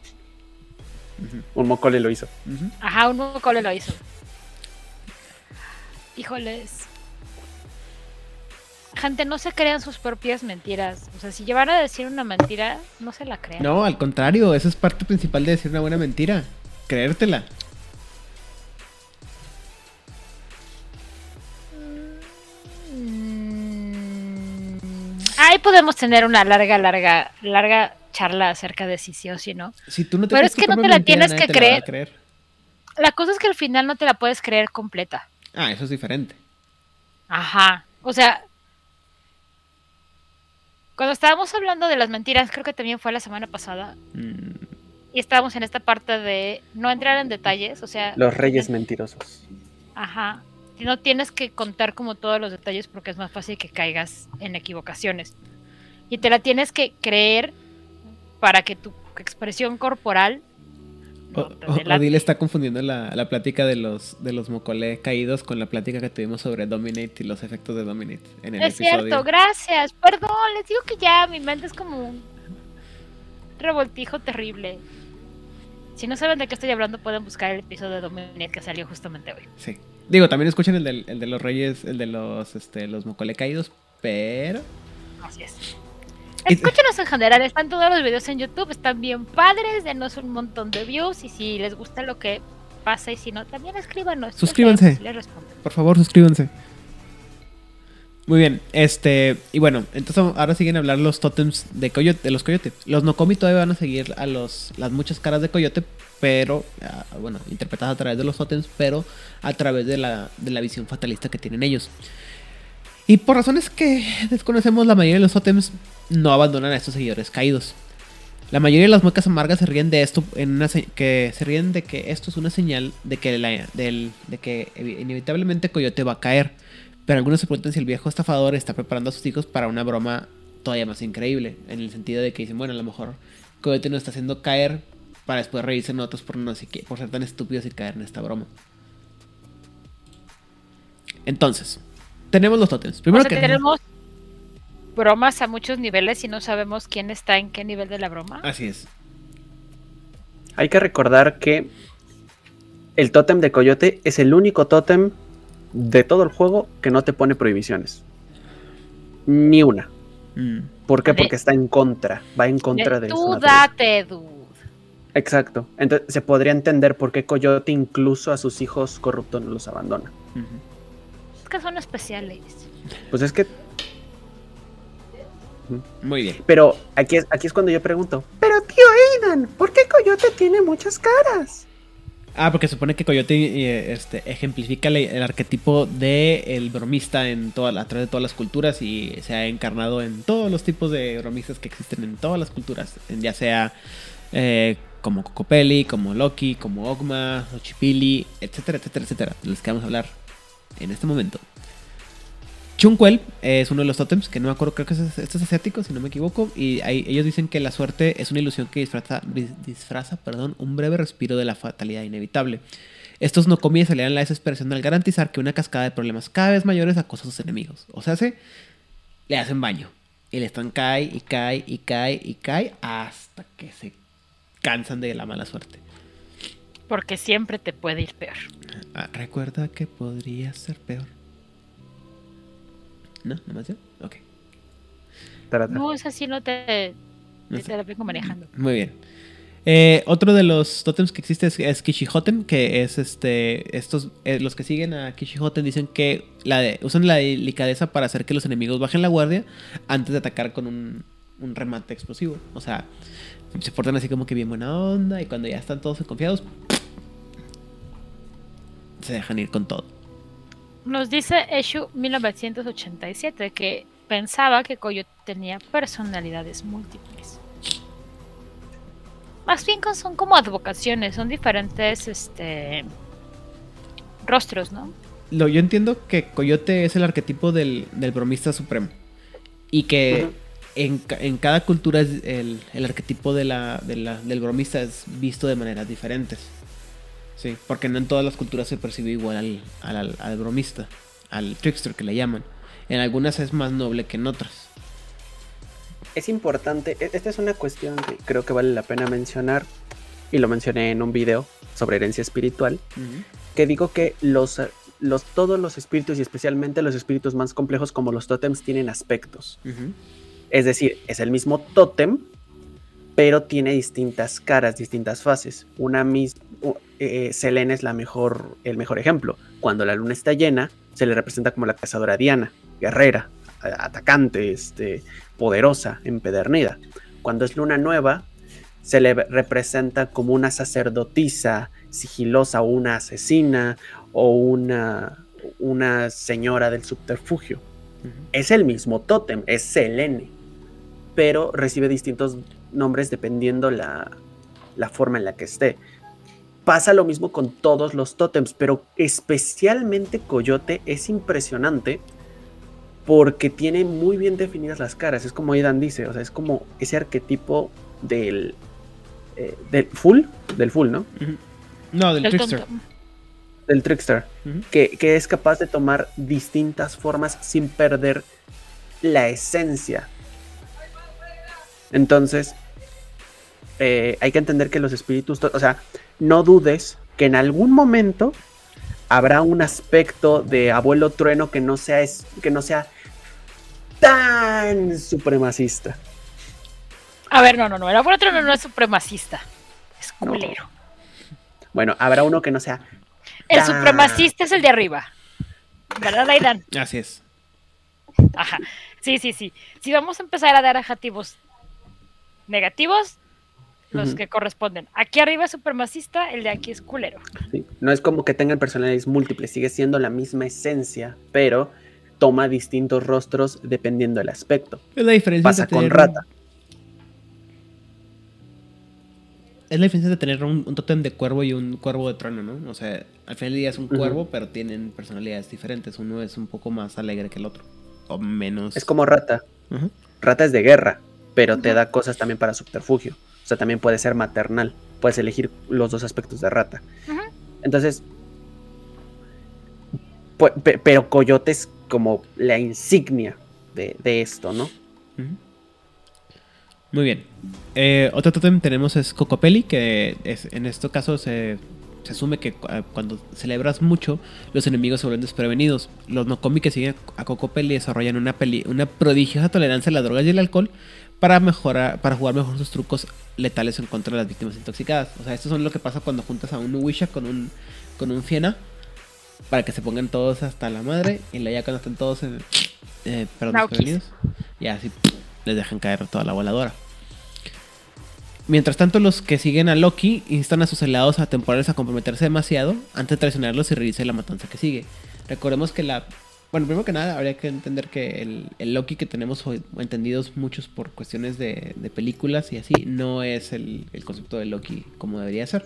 Un mocole lo hizo. Ajá, un mocole lo hizo. Híjoles. Gente, no se crean sus propias mentiras. O sea, si llevan a decir una mentira, no se la crean. No, al contrario, eso es parte principal de decir una buena mentira. Creértela. ahí podemos tener una larga, larga, larga charla acerca de si sí o si no. Si tú no te Pero es que no te la tienes que creer. La, cosa es que al final no te la puedes creer completa. Ah, eso es diferente. Ajá. O sea, cuando estábamos hablando de las mentiras, creo que también fue la semana pasada. Mm. Y estábamos en esta parte de no entrar en detalles, o sea... Los reyes mentirosos. Ajá no tienes que contar como todos los detalles porque es más fácil que caigas en equivocaciones. Y te la tienes que creer para que tu expresión corporal... Odile está confundiendo la, plática de los, de los mocole caídos con la plática que tuvimos sobre Dominate y los efectos de Dominate en el es cierto, gracias. Perdón, les digo que ya mi mente es como un revoltijo terrible. Si no saben de qué estoy hablando, pueden buscar el episodio de Dominate que salió justamente hoy. Sí. Digo, también escuchen el, del, el de los reyes, el de los, este, los mocole caídos, pero... Así es. Escúchenos en general, están todos los videos en YouTube, están bien padres, denos un montón de views y si les gusta lo que pasa y si no, también escríbanos. Suscríbanse. Por favor, suscríbanse. Muy bien, este, y bueno, entonces ahora siguen a hablar los tótems de coyote, de los coyotes. Los Nokomi todavía van a seguir a los, las muchas caras de coyote, pero, ah, bueno, interpretadas a través de los tótems, pero a través de la, de la visión fatalista que tienen ellos. Y por razones que desconocemos, la mayoría de los tótems no abandonan a estos seguidores caídos. La mayoría de las muecas amargas se ríen de esto, en una se- que se ríen de que esto es una señal de que, la- del- de que evi- inevitablemente Coyote va a caer. Pero algunos se preguntan si el viejo estafador está preparando a sus hijos para una broma todavía más increíble. En el sentido de que dicen, bueno, a lo mejor Coyote nos está haciendo caer para después reírse en otros por, no sé qué, por ser tan estúpidos y caer en esta broma. Entonces, tenemos los tótems. Primero o sea, que tenemos bromas a muchos niveles y no sabemos quién está en qué nivel de la broma. Así es. Hay que recordar que el tótem de coyote es el único tótem de todo el juego que no te pone prohibiciones. Ni una. Mm. ¿Por qué? Porque está en contra. Va en contra de, De- su Tú naturaleza. date, dude. Exacto. Entonces se podría entender por qué Coyote incluso a sus hijos corruptos no los abandona. Es que son especiales. Pues es que. Muy bien. Pero aquí es, aquí es cuando yo pregunto. Pero tío Aidan, ¿por qué Coyote tiene muchas caras? Ah, porque se supone que Coyote eh, este, ejemplifica el, el arquetipo de el bromista en toda, a través de todas las culturas y se ha encarnado en todos los tipos de bromistas que existen en todas las culturas, en- ya sea eh, como Cocopelli, como Loki, como Ogma, Ochipili, etcétera, etcétera, etcétera, de los que vamos a hablar en este momento. Chunkwell es uno de los tótems, que no me acuerdo, creo que es, este es asiático, si no me equivoco. Y ellos dicen que la suerte es una ilusión que disfraza, dis- disfraza perdón, un breve respiro de la fatalidad inevitable. Estos no comí salían la desesperación al garantizar que una cascada de problemas cada vez mayores acosa a sus enemigos. O sea, se le hacen baño. Y le están cae y cae y cae y cae hasta que se cansan de la mala suerte. Porque siempre te puede ir peor. Ah, recuerda que podría ser peor. ¿No? ¿Nomás yo? Ok. Tarata. No, es así, no te, No te la vengo manejando. Muy bien. Eh, otro de los tótems que existe es, es Kishihoten, que es este. Estos, eh, los que siguen a Kishihoten dicen que la de- usan la delicadeza para hacer que los enemigos bajen la guardia antes de atacar con un, un remate explosivo. O sea, se portan así como que bien buena onda y cuando ya están todos confiados, se dejan ir con todo. Nos dice Eshu 1987 que pensaba que Coyote tenía personalidades múltiples. Más bien son como advocaciones, son diferentes este rostros, ¿no? Lo, yo entiendo que Coyote es el arquetipo del, del bromista supremo. Y que en, en cada cultura es el, el arquetipo de la, de la- del bromista es visto de maneras diferentes. Sí, porque no en todas las culturas se percibe igual al, al, al- al bromista, al trickster que le llaman. En algunas es más noble que en otras. Es importante, e- esta es una cuestión que creo que vale la pena mencionar, y lo mencioné en un video sobre herencia espiritual, que digo que los, los, todos los espíritus, y especialmente los espíritus más complejos como los tótems, tienen aspectos. Es decir, es el mismo tótem, pero tiene distintas caras, distintas fases. Una misma, Selene es la mejor, el mejor ejemplo. Cuando la luna está llena, se le representa como la cazadora Diana, guerrera, atacante, este, poderosa, empedernida. Cuando es luna nueva, se le representa como una sacerdotisa, sigilosa, o una asesina, o una, una señora del subterfugio es el mismo tótem, es Selene, pero recibe distintos nombres dependiendo la, la forma en la que esté. Pasa lo mismo con todos los tótems, pero especialmente Coyote es impresionante porque tiene muy bien definidas las caras. Es como Aidan dice, o sea, es como ese arquetipo del, eh, del full, del full, ¿no? No, del El trickster. Del trickster. Que, que es capaz de tomar distintas formas sin perder la esencia. Entonces, eh, hay que entender que los espíritus, o sea, no dudes que en algún momento habrá un aspecto de abuelo trueno que no sea, es, que no sea tan supremacista. A ver, no, no, no. El abuelo no, no es supremacista. Es No. culero. Bueno, habrá uno que no sea El Ta- supremacista es el de arriba. ¿Verdad, Aidan? Así es. Ajá. Sí, sí, sí. Si vamos a empezar a dar adjetivos negativos, los que corresponden. Aquí arriba es supremacista, el de aquí es culero. Sí, No es como que tengan personalidades múltiples, sigue siendo la misma esencia, pero toma distintos rostros dependiendo del aspecto. Es la diferencia Pasa con tener- Rata. Es la diferencia de tener un, un tótem de cuervo y un cuervo de trueno, ¿no? O sea, al final del día es un cuervo, pero tienen personalidades diferentes. Uno es un poco más alegre que el otro. O menos. Es como Rata. Rata es de guerra, pero te da cosas también para subterfugio. O sea, también puede ser maternal. Puedes elegir los dos aspectos de Rata. Entonces, pero Coyote es como la insignia de, de esto, ¿no? Muy bien. Eh, otro tótem tenemos es Cocopelli, que es, en este caso se, se asume que cu- cuando celebras mucho, los enemigos se vuelven desprevenidos. Los Nokomi que siguen a Cocopelli desarrollan una, peli- una prodigiosa tolerancia a las drogas y el alcohol para mejorar, para jugar mejor sus trucos letales en contra de las víctimas intoxicadas. O sea, esto es lo que pasa cuando juntas a un Uwisha con un, con un Fiena para que se pongan todos hasta la madre y luego ya cuando están todos en, eh, perdón, ya así les dejan caer toda la voladora. Mientras tanto, los que siguen a Loki instan a sus aliados a temporales a comprometerse demasiado antes de traicionarlos y reírse la matanza que sigue. Recordemos que la. Bueno, primero que nada, habría que entender que el, Loki que tenemos hoy, entendidos muchos por cuestiones de, películas y así, no es el, concepto de Loki como debería ser.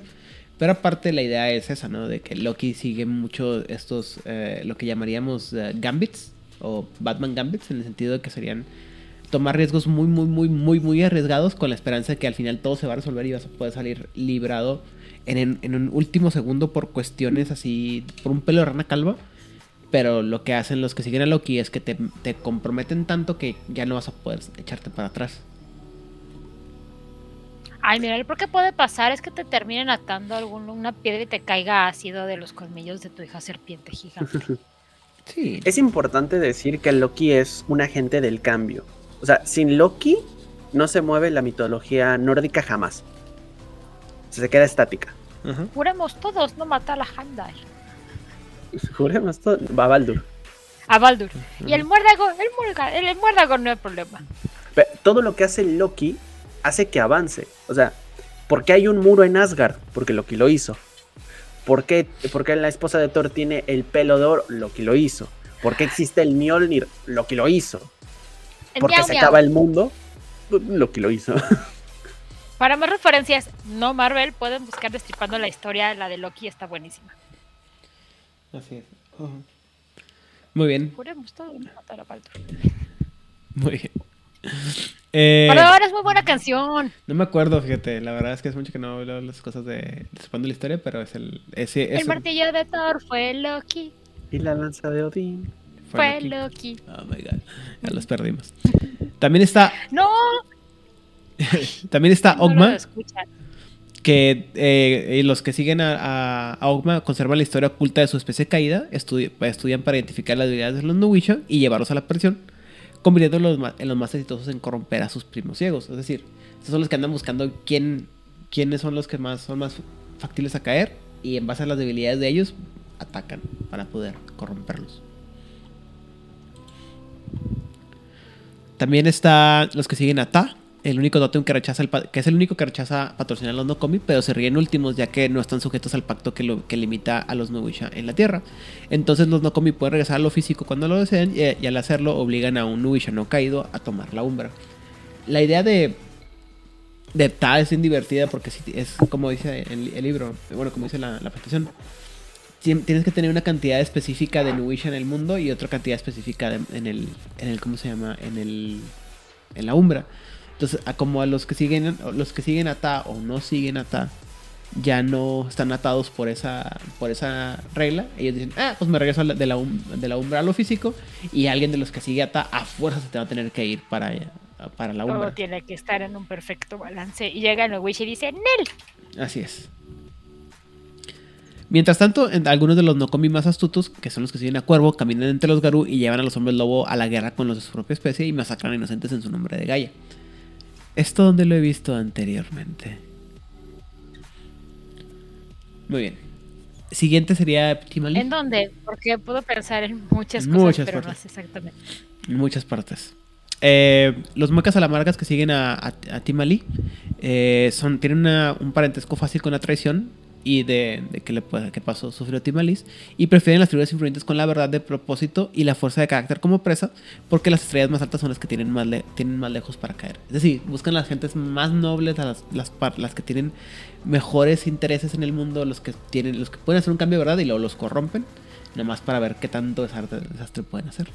Pero aparte, la idea es esa, ¿no? De que Loki sigue mucho estos, eh, lo que llamaríamos eh, gambits o Batman gambits, en el sentido de que serían tomar riesgos muy, muy, muy, muy, muy arriesgados con la esperanza de que al final todo se va a resolver y vas a poder salir librado en- en un último segundo por cuestiones así, por un pelo de rana calva. Pero lo que hacen los que siguen a Loki es que te, te comprometen tanto que ya no vas a poder echarte para atrás. Ay, mira, lo que puede pasar es que te terminen atando alguna una piedra y te caiga ácido de los colmillos de tu hija serpiente gigante. Sí. Es importante decir que Loki es un agente del cambio. O sea, sin Loki no se mueve la mitología nórdica jamás. Se queda estática. Ajá. Juremos todos no matar a Heimdall. Juremos todo. Va a Baldur. A Baldur. Y el muérdago, el muérdago, el, muérdago no hay problema. Todo lo que hace Loki hace que avance. O sea, ¿por qué hay un muro en Asgard? Porque Loki lo hizo. ¿Por qué, por qué la esposa de Thor tiene el pelo de oro? Loki lo hizo. ¿Por qué existe el Mjolnir? Loki lo hizo. El ¿Por qué miau, se acaba el mundo? Loki lo hizo. Para más referencias, no Marvel, pueden buscar destripando la historia, la de Loki está buenísima. Así es. Muy bien, Juremos todos no matar a Baldur. muy bien. Eh, Pero ahora es muy buena canción. no me acuerdo, fíjate, la verdad es que es mucho que no hablo las cosas de Destripando la historia, pero es el... Ese, El martillo de Thor fue Loki. y la lanza de Odín. Fue Loki. Loki. Oh my god, ya los perdimos. También está, No, también está no lo Ogma, escuchan. Que eh, los que siguen a, a- Ogma conservan la historia oculta de su especie caída, estudi- estudian para identificar las habilidades de los Nuwisha y llevarlos a la prisión, convirtiéndolos en los más exitosos en corromper a sus primos ciegos. Es decir, estos son los que andan buscando quién, quiénes son los que más son más factibles a caer y en base a las debilidades de ellos atacan para poder corromperlos. También está los que siguen a Ta, el único tótem que rechaza que es el único que rechaza patrocinar a los Nokomi, pero se ríen últimos ya que no están sujetos al pacto que, lo, que limita a los Nuwisha en la Tierra. Entonces los Nokomi pueden regresar a lo físico cuando lo deseen y, al hacerlo obligan a un Nuwisha no caído a tomar la umbra. La idea de de Ta es bien divertida porque es como dice el, libro, bueno, como dice la, la presentación. tien- Tienes que tener una cantidad específica de Nuwisha en el mundo y otra cantidad específica en el en el ¿cómo se llama? en el en la umbra. Entonces, a como a los que siguen los que siguen a Ta o no siguen a Ta ya no están atados por esa por esa regla, ellos dicen, "Ah, pues me regreso a la- de la um- de la umbra a lo físico" y alguien de los que sigue a Ta a fuerza se te va a tener que ir para para la Todo umbra. tiene que estar en un perfecto balance. Y llega el Wish y dice, Nel. Así es. Mientras tanto, algunos de los Nokomi más astutos, que son los que siguen a Cuervo, caminan entre los Garú y llevan a los hombres lobo a la guerra con los de su propia especie y masacran a inocentes en su nombre de Gaia. Esto donde lo he visto anteriormente. Muy bien. Siguiente sería Timali. ¿En dónde? Porque puedo pensar en muchas cosas, muchas pero no partes. sé exactamente. En muchas partes. Eh, los muecas alamargas que siguen a, a, a Timali eh, son, tienen una- un parentesco fácil con la traición y de, de que, le, que pasó, sufrió Timalis. Y prefieren las figuras influyentes con la verdad de propósito y la fuerza de carácter como presa, porque las estrellas más altas son las que tienen más, le- tienen más lejos para caer. Es decir, buscan las gentes más nobles, a las, las, que tienen mejores intereses en el mundo, los que, tienen, los que pueden hacer un cambio de verdad y luego los corrompen, nomás para ver qué tanto desastre, desastre pueden hacer.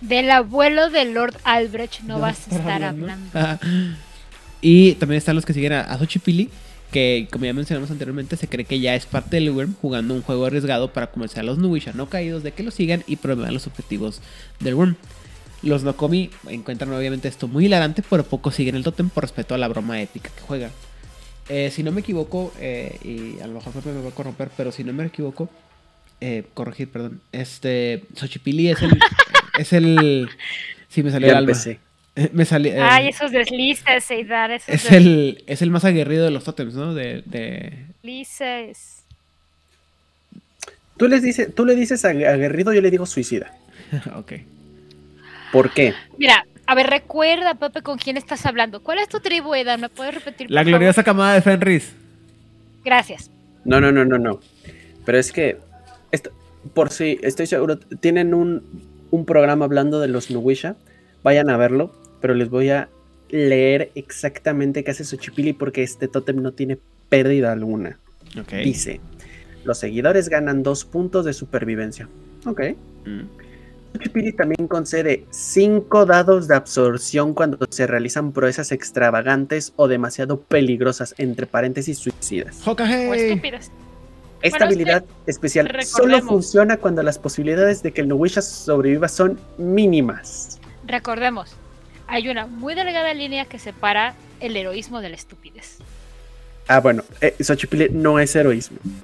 Del abuelo de Lord Albrecht no, vas a estar hablando. hablando. Ah. y también están los que siguen a, a Xochipilli, que como ya mencionamos anteriormente, se cree que ya es parte del Wyrm jugando un juego arriesgado para convencer a los Nuwisha no caídos de que lo sigan y promuevan los objetivos del Wyrm. Los Nokomi encuentran obviamente esto muy hilarante, pero pocos siguen el totem por respeto a la broma épica que juegan. Eh, si no me equivoco, eh, y a lo mejor me va a corromper, pero si no me equivoco, eh, corregir, perdón. Este, Xochipilli es el. es el. Sí, me salió el alma. empecé. Eh, Me eh, Ay, esos deslices, Seidar, esos es el, es el más aguerrido de los totems, ¿no? De, de... deslices. Tú, les dices, tú le dices agu- aguerrido, yo le digo suicida. ok. ¿Por qué? Mira, a ver, recuerda, Pepe, con quién estás hablando. ¿Cuál es tu tribu, Eda? ¿Me puedes repetir? La por gloriosa camada de Fenris. Gracias. No, no, no, no, no. Pero es que, esto, por si estoy seguro, tienen un, un programa hablando de los Nuwisha. Vayan a verlo, pero les voy a leer exactamente qué hace Xochipilli porque este tótem no tiene pérdida alguna. Dice, los seguidores ganan dos puntos de supervivencia. Ok. Mm. Xochipilli también concede cinco dados de absorción cuando se realizan proezas extravagantes o demasiado peligrosas, entre paréntesis suicidas. O Hokage. estúpidas. Esta Bueno, es habilidad especial solo funciona cuando las posibilidades de que el Nuwisha sobreviva son mínimas. Recordemos, hay una muy delgada línea que separa el heroísmo de la estupidez. Ah, bueno, eh, Xochipilli no es heroísmo. Ajá,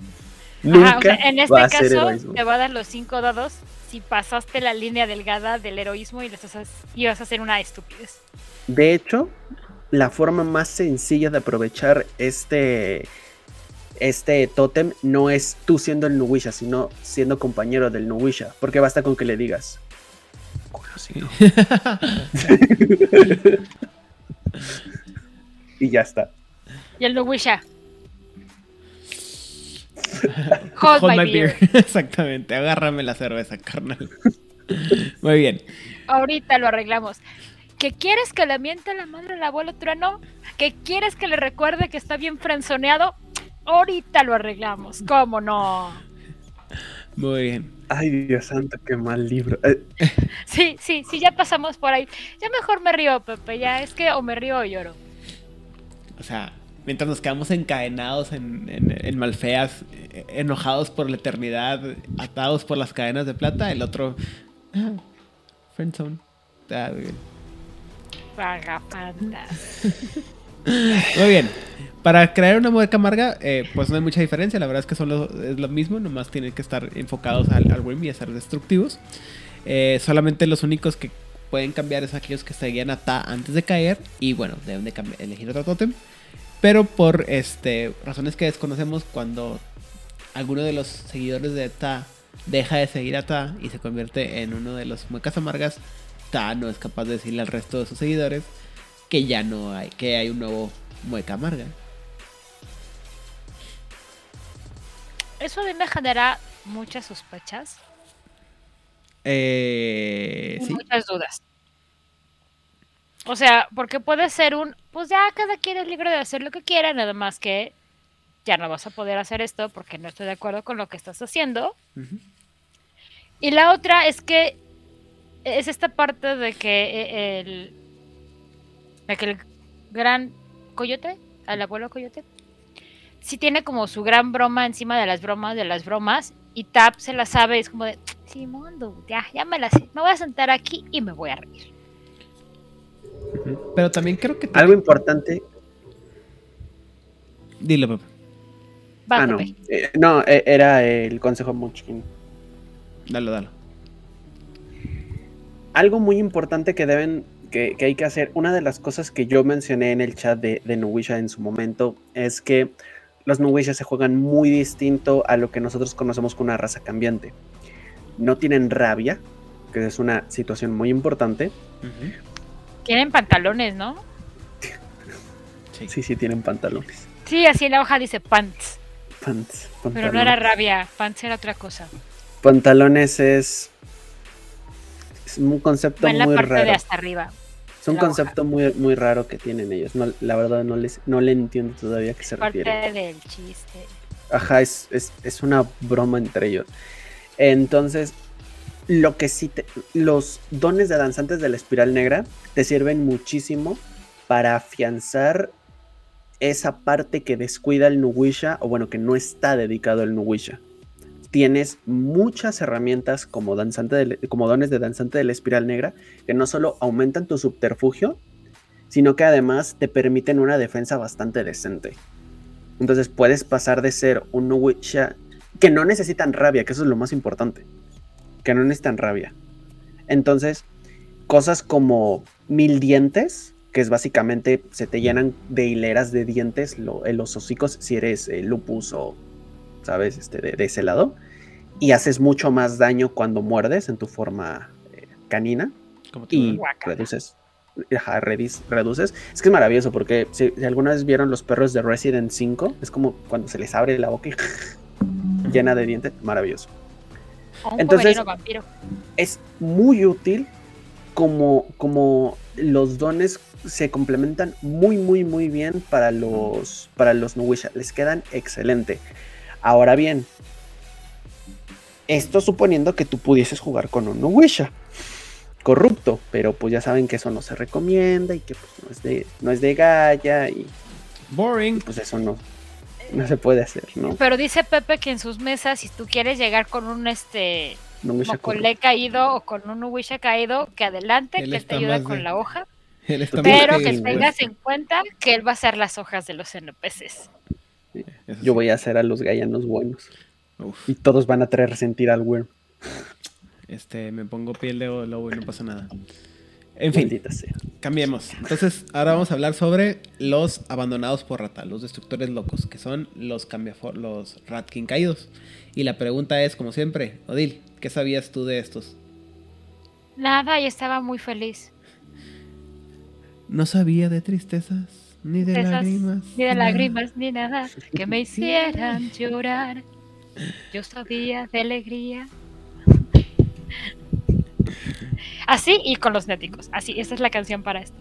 Nunca o sea, en este va a ser caso, te va a dar los cinco dados si pasaste la línea delgada del heroísmo y, y vas a hacer una estupidez. De hecho, la forma más sencilla de aprovechar este, este tótem no es tú siendo el Nuwisha, sino siendo compañero del Nuwisha. Porque basta con que le digas. Y ya está. Y el Nuwisha. Hold, Hold my, my beer. beer. Exactamente. Agárrame la cerveza, carnal. Muy bien. Ahorita lo arreglamos. ¿Que quieres que le miente la madre al abuelo trueno? ¿Que quieres que le recuerde que está bien frenzoneado? Ahorita lo arreglamos. ¿Cómo no? Muy bien. Ay, Dios santo, qué mal libro. Eh, Sí, sí, sí, ya pasamos por ahí. Ya mejor me río, Pepe. Ya es que o me río o lloro. O sea, mientras nos quedamos encadenados en, en- en malfeas, enojados por la eternidad, atados por las cadenas de plata, el otro. ah, Friendzone. Ah, muy bien. Muy bien. Para crear una mueca amarga, eh, pues no hay mucha diferencia. La verdad es que son lo, es lo mismo, nomás tienen que estar enfocados al, al y a ser destructivos. Eh, solamente los únicos que pueden cambiar es aquellos que seguían a Ta antes de caer. Y bueno, deben de elegir otro tótem. Pero por este, razones que desconocemos, cuando alguno de los seguidores de Ta deja de seguir a Ta y se convierte en uno de los muecas amargas, Ta no es capaz de decirle al resto de sus seguidores que ya no hay, que hay un nuevo mueca amarga. Eso a mí me genera muchas sospechas Eh, y sí. muchas dudas. O sea, porque puede ser un, pues ya cada quien es libre de hacer lo que quiera, nada más que ya no vas a poder hacer esto porque no estoy de acuerdo con lo que estás haciendo. Y la otra es que es esta parte de que eh, el, de que el gran coyote, el abuelo coyote, sí tiene como su gran broma encima de las bromas de las bromas y Tap se la sabe, es como de, sí, mundo, ya, ya me la sé, me voy a sentar aquí y me voy a reír. Pero también creo que... algo importante. Dilo. Va, ah, no. Eh, no, eh, era el consejo Munchkin. Dalo, dalo. Algo muy importante que deben, que, que hay que hacer, una de las cosas que yo mencioné en el chat de, de Nuwisha en su momento, es que los Nuwisha se juegan muy distinto a lo que nosotros conocemos como una raza cambiante. No tienen rabia, que es una situación muy importante. Tienen pantalones, ¿no? Sí. Sí, sí, tienen pantalones. Sí, así en la hoja dice pants. Pants, Pero no era rabia, pants era otra cosa. Pantalones es, es un concepto Va en la muy parte raro. de hasta arriba. Es un hoja. concepto muy, muy raro que tienen ellos. No, la verdad no les no le entiendo todavía a qué se Parte refiere. del chiste. Ajá, es, es, es una broma entre ellos. Entonces, lo que sí te- los dones de danzantes de la espiral negra te sirven muchísimo para afianzar esa parte que descuida el Nuwisha, o bueno, que no está dedicado al Nuwisha. Tienes muchas herramientas como, danzante del- como dones de danzante de la espiral negra que no solo aumentan tu subterfugio, sino que además te permiten una defensa bastante decente. Entonces puedes pasar de ser un Nuwisha que no necesitan rabia, que eso es lo más importante. Que no necesitan rabia. Entonces, cosas como mil dientes, que es básicamente se te llenan de hileras de dientes en los hocicos si eres eh, lupus o, ¿sabes? Este, de ese lado. Y haces mucho más daño cuando muerdes en tu forma eh, canina Como y reduces. Ajá, redis- reduces. Es que es maravilloso porque si, si alguna vez vieron los perros de Resident 5, es como cuando se les abre la boca y llena de dientes. Maravilloso. Un Entonces- vampiro. Es muy útil como, como los dones se complementan muy, muy, muy bien para los, para los Nuwisha. Les quedan excelente. Ahora bien, esto suponiendo que tú pudieses jugar con un Nuwisha corrupto, pero pues ya saben que eso no se recomienda y que pues no es de, no es de Gaia y Boring. pues eso no, no se puede hacer, ¿no? Pero dice Pepe que en sus mesas, si tú quieres llegar con un este mocolé caído o con un uwisha caído, que adelante, Él que él te ayuda con de- la hoja. Él está Pero que tengas en cuenta que él va a hacer las hojas de los NPCs. Yo sí. voy a hacer a los Gaianos buenos Uf, y todos van a traer resentir al Worm. este, me pongo piel de lobo y no pasa nada. En fin, cambiemos. Entonces, ahora vamos a hablar sobre los abandonados por rata, los destructores locos, que son los cambiafor los Ratkin caídos. Y la pregunta es, como siempre, Odil, ¿qué sabías tú de estos? Nada, y estaba muy feliz. No sabía de tristezas, ni de lágrimas. Ni de nada. lágrimas, ni nada que me hicieran llorar. Yo sabía de alegría. Así y con los néticos. Así, esta es la canción para esto.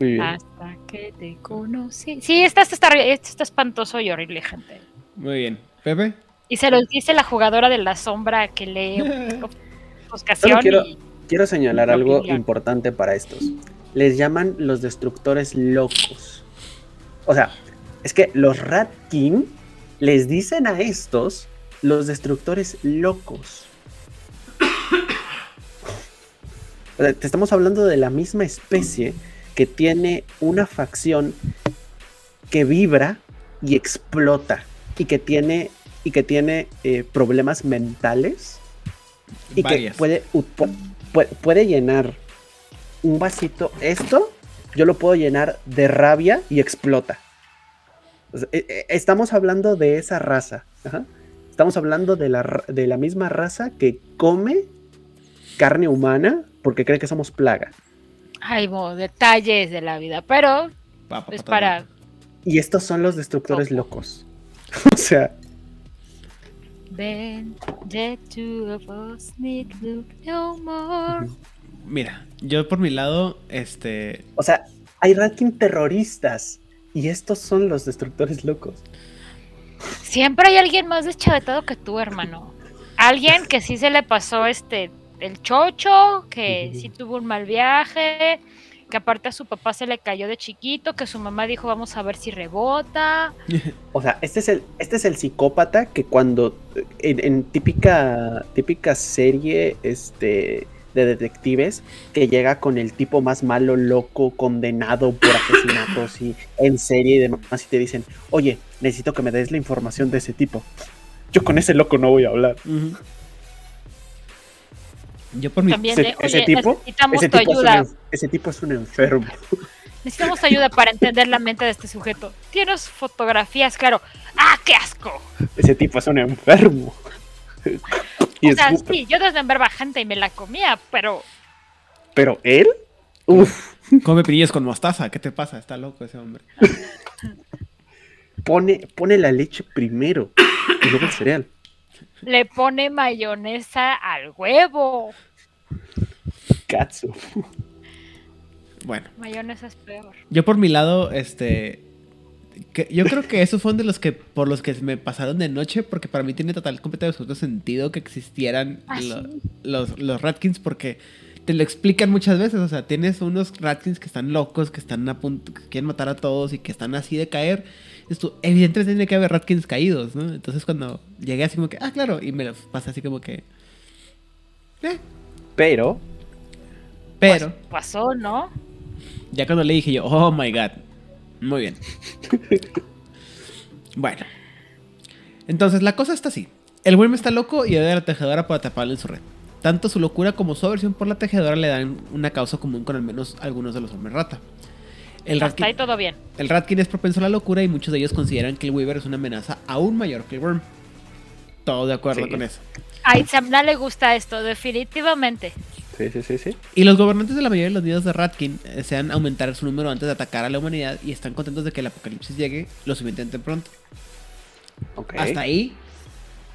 Muy bien. Hasta que te conocí. Sí, esta, esta está, esta está espantoso y horrible, gente. Muy bien. ¿Pepe? Y se los dice la jugadora de la sombra que lee buscación quiero- y Quiero señalar algo opinión. importante para estos. Les llaman los destructores locos. O sea, es que los Rat King les dicen a estos los destructores locos. O sea, te estamos hablando de la misma especie que tiene una facción que vibra y explota y que tiene y que tiene eh, problemas mentales y Varias. que puede, u- pu- pu- puede llenar un vasito. Esto yo lo puedo llenar de rabia y explota. O sea, eh, eh, estamos hablando de esa raza. ajá. Estamos hablando de la, de la misma raza que come carne humana porque cree que somos plaga. Ay, bo, detalles de la vida. Pero Pa, pa, es pa, para. Y estos son los destructores locos. o sea, Then the two of us need look no more. Mira, yo por mi lado, este, o sea, hay ranking terroristas. Y estos son los destructores locos. Siempre hay alguien más deschavetado que tú, hermano. Alguien que sí se le pasó este el chocho, que sí tuvo un mal viaje, que aparte a su papá se le cayó de chiquito, que su mamá dijo vamos a ver si rebota. O sea, este es el, este es el psicópata que cuando en, en típica, típica serie este, de detectives que llega con el tipo más malo, loco, condenado por asesinatos y en serie y demás y te dicen, oye, necesito que me des la información de ese tipo. Yo con ese loco no voy a hablar. yo por mi, También Ese, de, ese oye, tipo, necesitamos ese tu tipo es un ayuda. ese tipo es un enfermo. Necesitamos ayuda para entender la mente de este sujeto. Tienes fotografías, claro. ¡Ah, qué asco! Ese tipo es un enfermo. Y O sea, sí, yo desmembraba gente y me la comía, pero Pero él, uff, Come pirillos con mostaza. ¿Qué te pasa? Está loco ese hombre. pone, pone la leche primero y luego el cereal. le pone mayonesa al huevo. Katsu. Bueno, Mayonesa es peor. yo por mi lado, este. Que- yo creo que esos fueron de los que por los que me pasaron de noche, porque para mí tiene total, completo absoluto sentido que existieran Ah, lo- los, los Ratkins, porque te lo explican muchas veces. O sea, tienes unos Ratkins que están locos, que están a punto, que quieren matar a todos y que están así de caer. Tú, evidentemente tiene que haber Ratkins caídos, ¿no? Entonces cuando llegué así como que, ah, claro, y me lo pasé así como que. Eh, Pero, pero. Pues, pasó, ¿no? Ya cuando le dije yo, oh my god. Muy bien. bueno. Entonces la cosa está así. El Worm está loco y odia a la tejedora por atraparlo en su red. Tanto su locura como su aversión por la tejedora le dan una causa común con al menos algunos de los hombres rata. El Hasta ahí Ratkin, todo bien. el Ratkin es propenso a la locura y muchos de ellos consideran que el Weaver es una amenaza aún mayor que el Worm. Todo de acuerdo Sí. con eso. A Itzamna le gusta esto, definitivamente. Sí, sí, sí, sí. Y los gobernantes de la mayoría de los nidos de Ratkin desean aumentar su número antes de atacar a la humanidad y están contentos de que el apocalipsis llegue lo suficientemente pronto. Ok. Hasta ahí,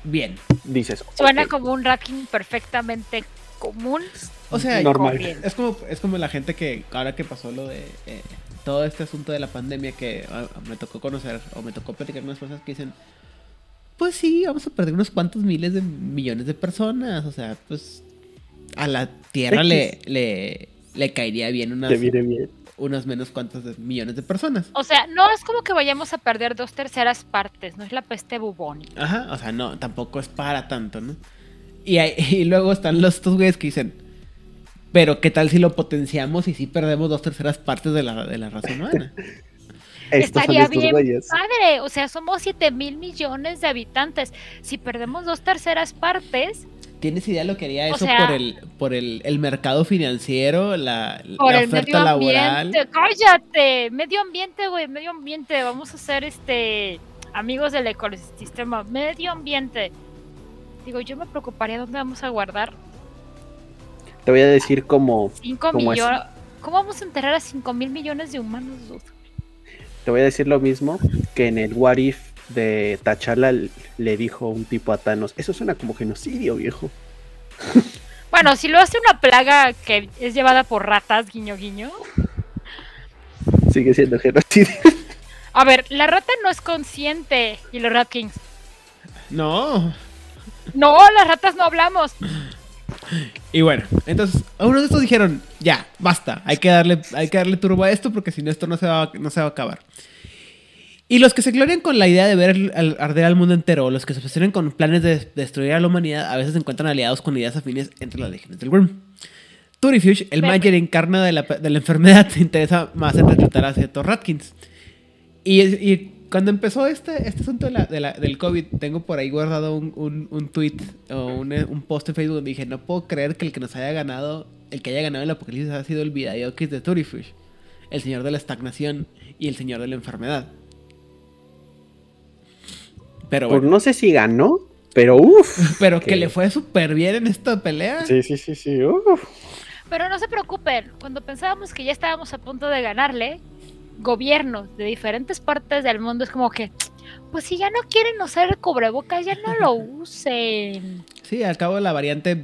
bien. Dices. Suena como un ranking perfectamente común. O sea, Normal. Es como, es como la gente que ahora que pasó lo de eh, todo este asunto de la pandemia que ah, me tocó conocer o me tocó platicar con unas personas que dicen, pues sí, vamos a perder unos cuantos miles de millones de personas. O sea, pues a la Tierra le, le, le caería bien unas, bien. unos menos cuantos millones de personas. O sea, no es como que vayamos a perder dos terceras partes, no es la peste bubónica. Ajá, o sea, no, tampoco es para tanto, ¿no? Y, hay- y luego están los estos güeyes que dicen, pero ¿qué tal si lo potenciamos y si perdemos dos terceras partes de la, de la raza humana? Estaría bien padre, o sea, somos 7 mil millones de habitantes. Si perdemos dos terceras partes, ¿Tienes idea de lo que haría O eso sea- por el por el, el mercado financiero, la, por la el oferta medio laboral? ambiente, cállate, medio ambiente, güey, medio ambiente, vamos a ser este amigos del ecosistema, medio ambiente. Digo, yo me preocuparía dónde vamos a guardar Te voy a decir como. 5 ¿Cómo es? millones. ¿Cómo vamos a enterrar a 5 mil millones de humanos? dude? Te voy a decir lo mismo que en el What If de T'Challa l- le dijo un tipo a Thanos. Eso suena como genocidio, viejo. Bueno, si lo hace una plaga que es llevada por ratas, guiño guiño. Sigue siendo genocidio. A ver, la rata no es consciente y los Rat Kings. No. No, las ratas no hablamos. Y bueno, entonces, a uno de estos dijeron, ya, basta, hay que darle, hay que darle turbo a esto porque si no esto no se va, no se va a acabar. Y los que se glorian con la idea de ver al- arder al mundo entero, o los que se obsesionan con planes de destruir a la humanidad, a veces se encuentran aliados con ideas afines entre las legiones del Worm. Turifuge, el. Mayer encarna de la, de la enfermedad, se interesa más en reclutar a ciertos Ratkins. Y, y cuando empezó este, este asunto de la- de la- del COVID, tengo por ahí guardado un, un, un tweet o un, un post en Facebook donde dije, no puedo creer que el que nos haya ganado, el que haya ganado el apocalipsis ha sido el Vidayokis de Turifuge, el señor de la estagnación y el señor de la enfermedad. Pero Pues no sé si ganó, pero uff. pero que que- le fue súper bien en esta pelea. Sí, sí, sí, sí. Pero no se preocupen, cuando pensábamos que ya estábamos a punto de ganarle, gobiernos de diferentes partes del mundo es como que, pues si ya no quieren usar el cubrebocas, ya no lo usen. Sí, al cabo la variante...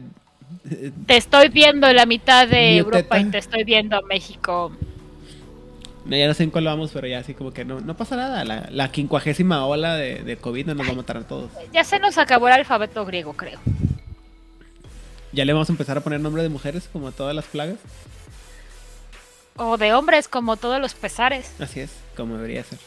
eh, Te estoy viendo en la mitad de. Europa y te estoy viendo México. No, ya no sé en cuál vamos, pero ya así como que no, no pasa nada. La, la quincuagésima ola de, de COVID no nos va a matar a todos. Ya se nos acabó el alfabeto griego, creo. Ya le vamos a empezar a poner nombre de mujeres como a todas las plagas. O de hombres, como todos los pesares. Así es, como debería ser.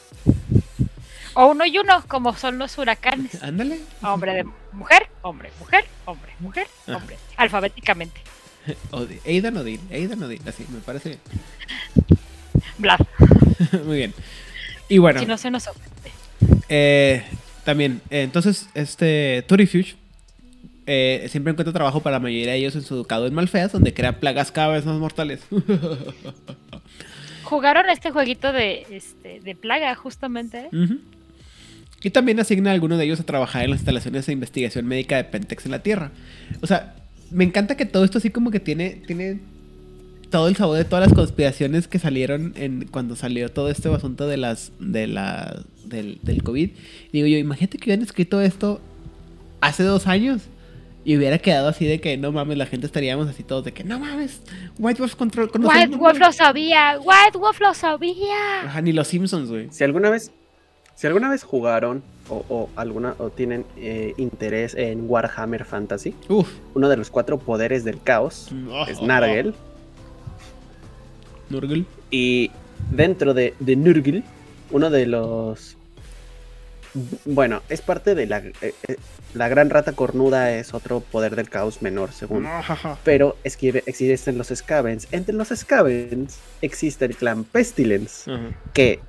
O uno y uno, como son los huracanes. Ándale. Hombre de mujer, hombre, mujer, hombre, mujer, Ajá. hombre. Alfabéticamente. Aidan Odin, Aidan Odin, así, me parece bien. Bla. Muy bien. Y bueno, Si no se nos ofende. eh, también, eh, entonces, este Turifuge eh, siempre encuentra trabajo para la mayoría de ellos en su educado en Malfeas, donde crea plagas cada vez más mortales. Jugaron este jueguito de, este, de plaga, justamente. Y también asigna a alguno de ellos a trabajar en las instalaciones de investigación médica de Pentex en la Tierra. O sea, me encanta que todo esto así como que tiene, tiene todo el sabor de todas las conspiraciones que salieron en cuando salió todo este asunto de las de la del, del COVID. Digo yo, imagínate que hubieran escrito esto hace dos años y hubiera quedado así de que no mames, la gente estaríamos así todos de que no mames, White Wolf control White Wolf lo sabía, White Wolf lo sabía. Ajá, ni los Simpsons, güey. Si alguna vez si alguna vez jugaron o, o alguna o tienen eh, interés en Warhammer Fantasy, Uf. uno de los cuatro poderes del caos Oh, es Nargel. Nurgle. Y dentro de, de Nurgle, uno de los. Bueno, es parte de la. eh, eh, la gran rata cornuda es otro poder del caos menor, según. Pero es que existen los Scavens. Entre los Scavens existe el clan Pestilence, que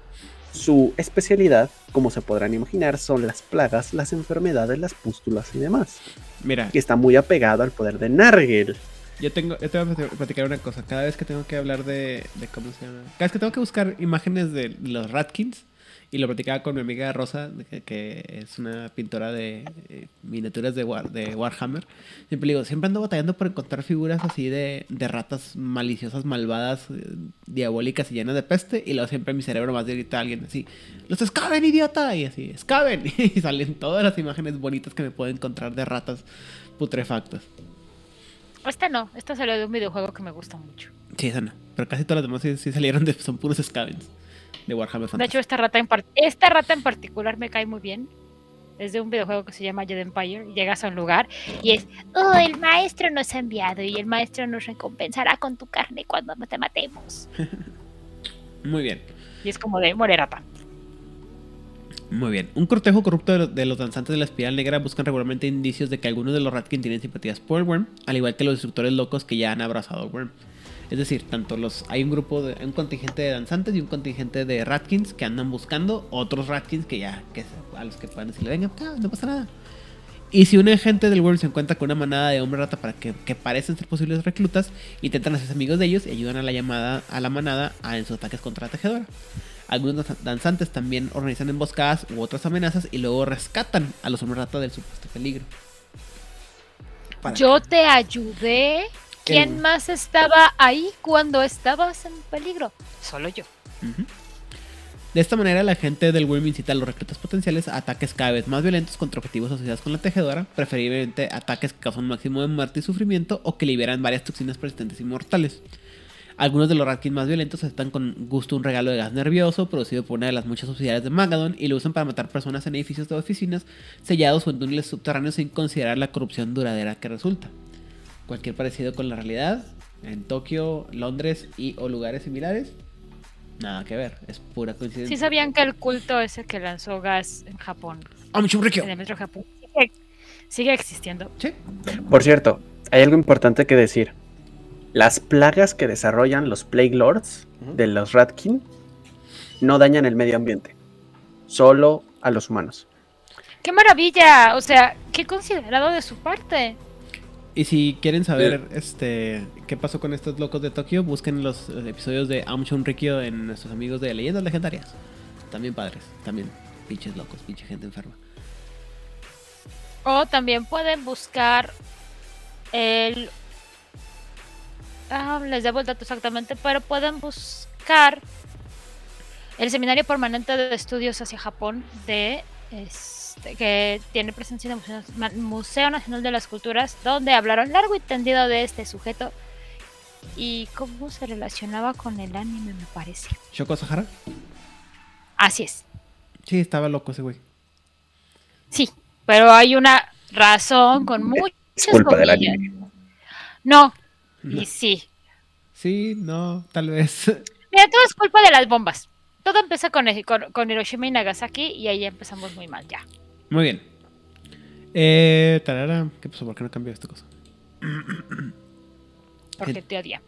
su especialidad, como se podrán imaginar, son las plagas, las enfermedades, las pústulas y demás. Mira, Y está muy apegado al poder de Nargel. Yo tengo, yo te voy a plati- platicar una cosa. Cada vez que tengo que hablar de, de cómo se llama. Cada vez que tengo que buscar imágenes de los Ratkins, y lo platicaba con mi amiga Rosa, de que, es una pintora de eh, miniaturas de, War- de Warhammer. Siempre digo, siempre ando batallando por encontrar figuras así de, de ratas maliciosas, malvadas, eh, diabólicas y llenas de peste. Y luego siempre mi cerebro más grita alguien así, ¡Los escaben, idiota! Y así, ¡escaben! Y salen todas las imágenes bonitas que me puedo encontrar de ratas putrefactas. Esta no, esta salió de un videojuego que me gusta mucho. Sí, esa no. Pero casi todas las demás sí, sí salieron de. Son puros scavens de Warhammer De Fantasy. hecho, esta rata, en esta rata en particular me cae muy bien. Es de un videojuego que se llama Jedi Empire. Llegas a un lugar y es, oh, el maestro nos ha enviado y el maestro nos recompensará con tu carne cuando te matemos. Muy bien. Y es como de muere rata. Muy bien. Un cortejo corrupto de, lo- de los danzantes de la espiral negra buscan regularmente indicios de que algunos de los Ratkin tienen simpatías por el Worm, al igual que los destructores locos que ya han abrazado Worm. Es decir, tanto los hay un grupo de un contingente de danzantes y un contingente de Ratkins que andan buscando otros Ratkins que ya que a los que puedan decirle, venga, acá, no pasa nada. Y si un agente del Worm se encuentra con una manada de hombre rata para que, que parecen ser posibles reclutas, intentan hacerse amigos de ellos y ayudan a la llamada a la manada en sus ataques contra la tejedora. Algunos danza- danzantes también organizan emboscadas u otras amenazas y luego rescatan a los hombres rata del supuesto peligro. Para- Yo te ayudé. ¿Quién El- más estaba ahí cuando estabas en peligro? Solo yo. De esta manera, la gente del Worm incita a los reclutas potenciales a ataques cada vez más violentos contra objetivos asociados con la tejedora, preferiblemente ataques que causan un máximo de muerte y sufrimiento o que liberan varias toxinas persistentes y mortales. Algunos de los Ratkins más violentos aceptan con gusto un regalo de gas nervioso producido por una de las muchas subsidiarias de Magadon y lo usan para matar personas en edificios de oficinas sellados o en túneles subterráneos sin considerar la corrupción duradera que resulta. Cualquier parecido con la realidad en Tokio, Londres y o lugares similares, nada que ver, es pura coincidencia. Sí sabían que el culto ese que lanzó gas en Japón, ¡Amuchurrikyo! en el metro Japón, sigue, sigue existiendo. Sí. Por cierto, hay algo importante que decir. Las plagas que desarrollan los Plague Lords de los Ratkin no dañan el medio ambiente, solo a los humanos. ¡Qué maravilla! O sea, qué considerado de su parte. Y si quieren saber este qué pasó con estos locos de Tokio, busquen los eh, episodios de Amchun Rikyo en nuestros amigos de Leyendas Legendarias. También padres, también pinches locos, pinche gente enferma. O también pueden buscar el... Ah, les debo el dato exactamente, pero pueden buscar el Seminario Permanente de Estudios hacia Japón de este, que tiene presencia en el Museo, Nacional de las Culturas, donde hablaron largo y tendido de este sujeto y cómo se relacionaba con el anime, me parece. ¿Shoko Sahara? Así es. Sí, estaba loco ese güey. Sí, pero hay una razón con muchas Es culpa del anime. No, No. y sí. Sí, no, tal vez. Mira, todo es culpa de las bombas. Todo empieza con, con, con Hiroshima y Nagasaki y ahí empezamos muy mal ya. Muy bien. Eh, tarara, ¿qué pasó? ¿Por qué no cambió esta cosa? Porque te odia.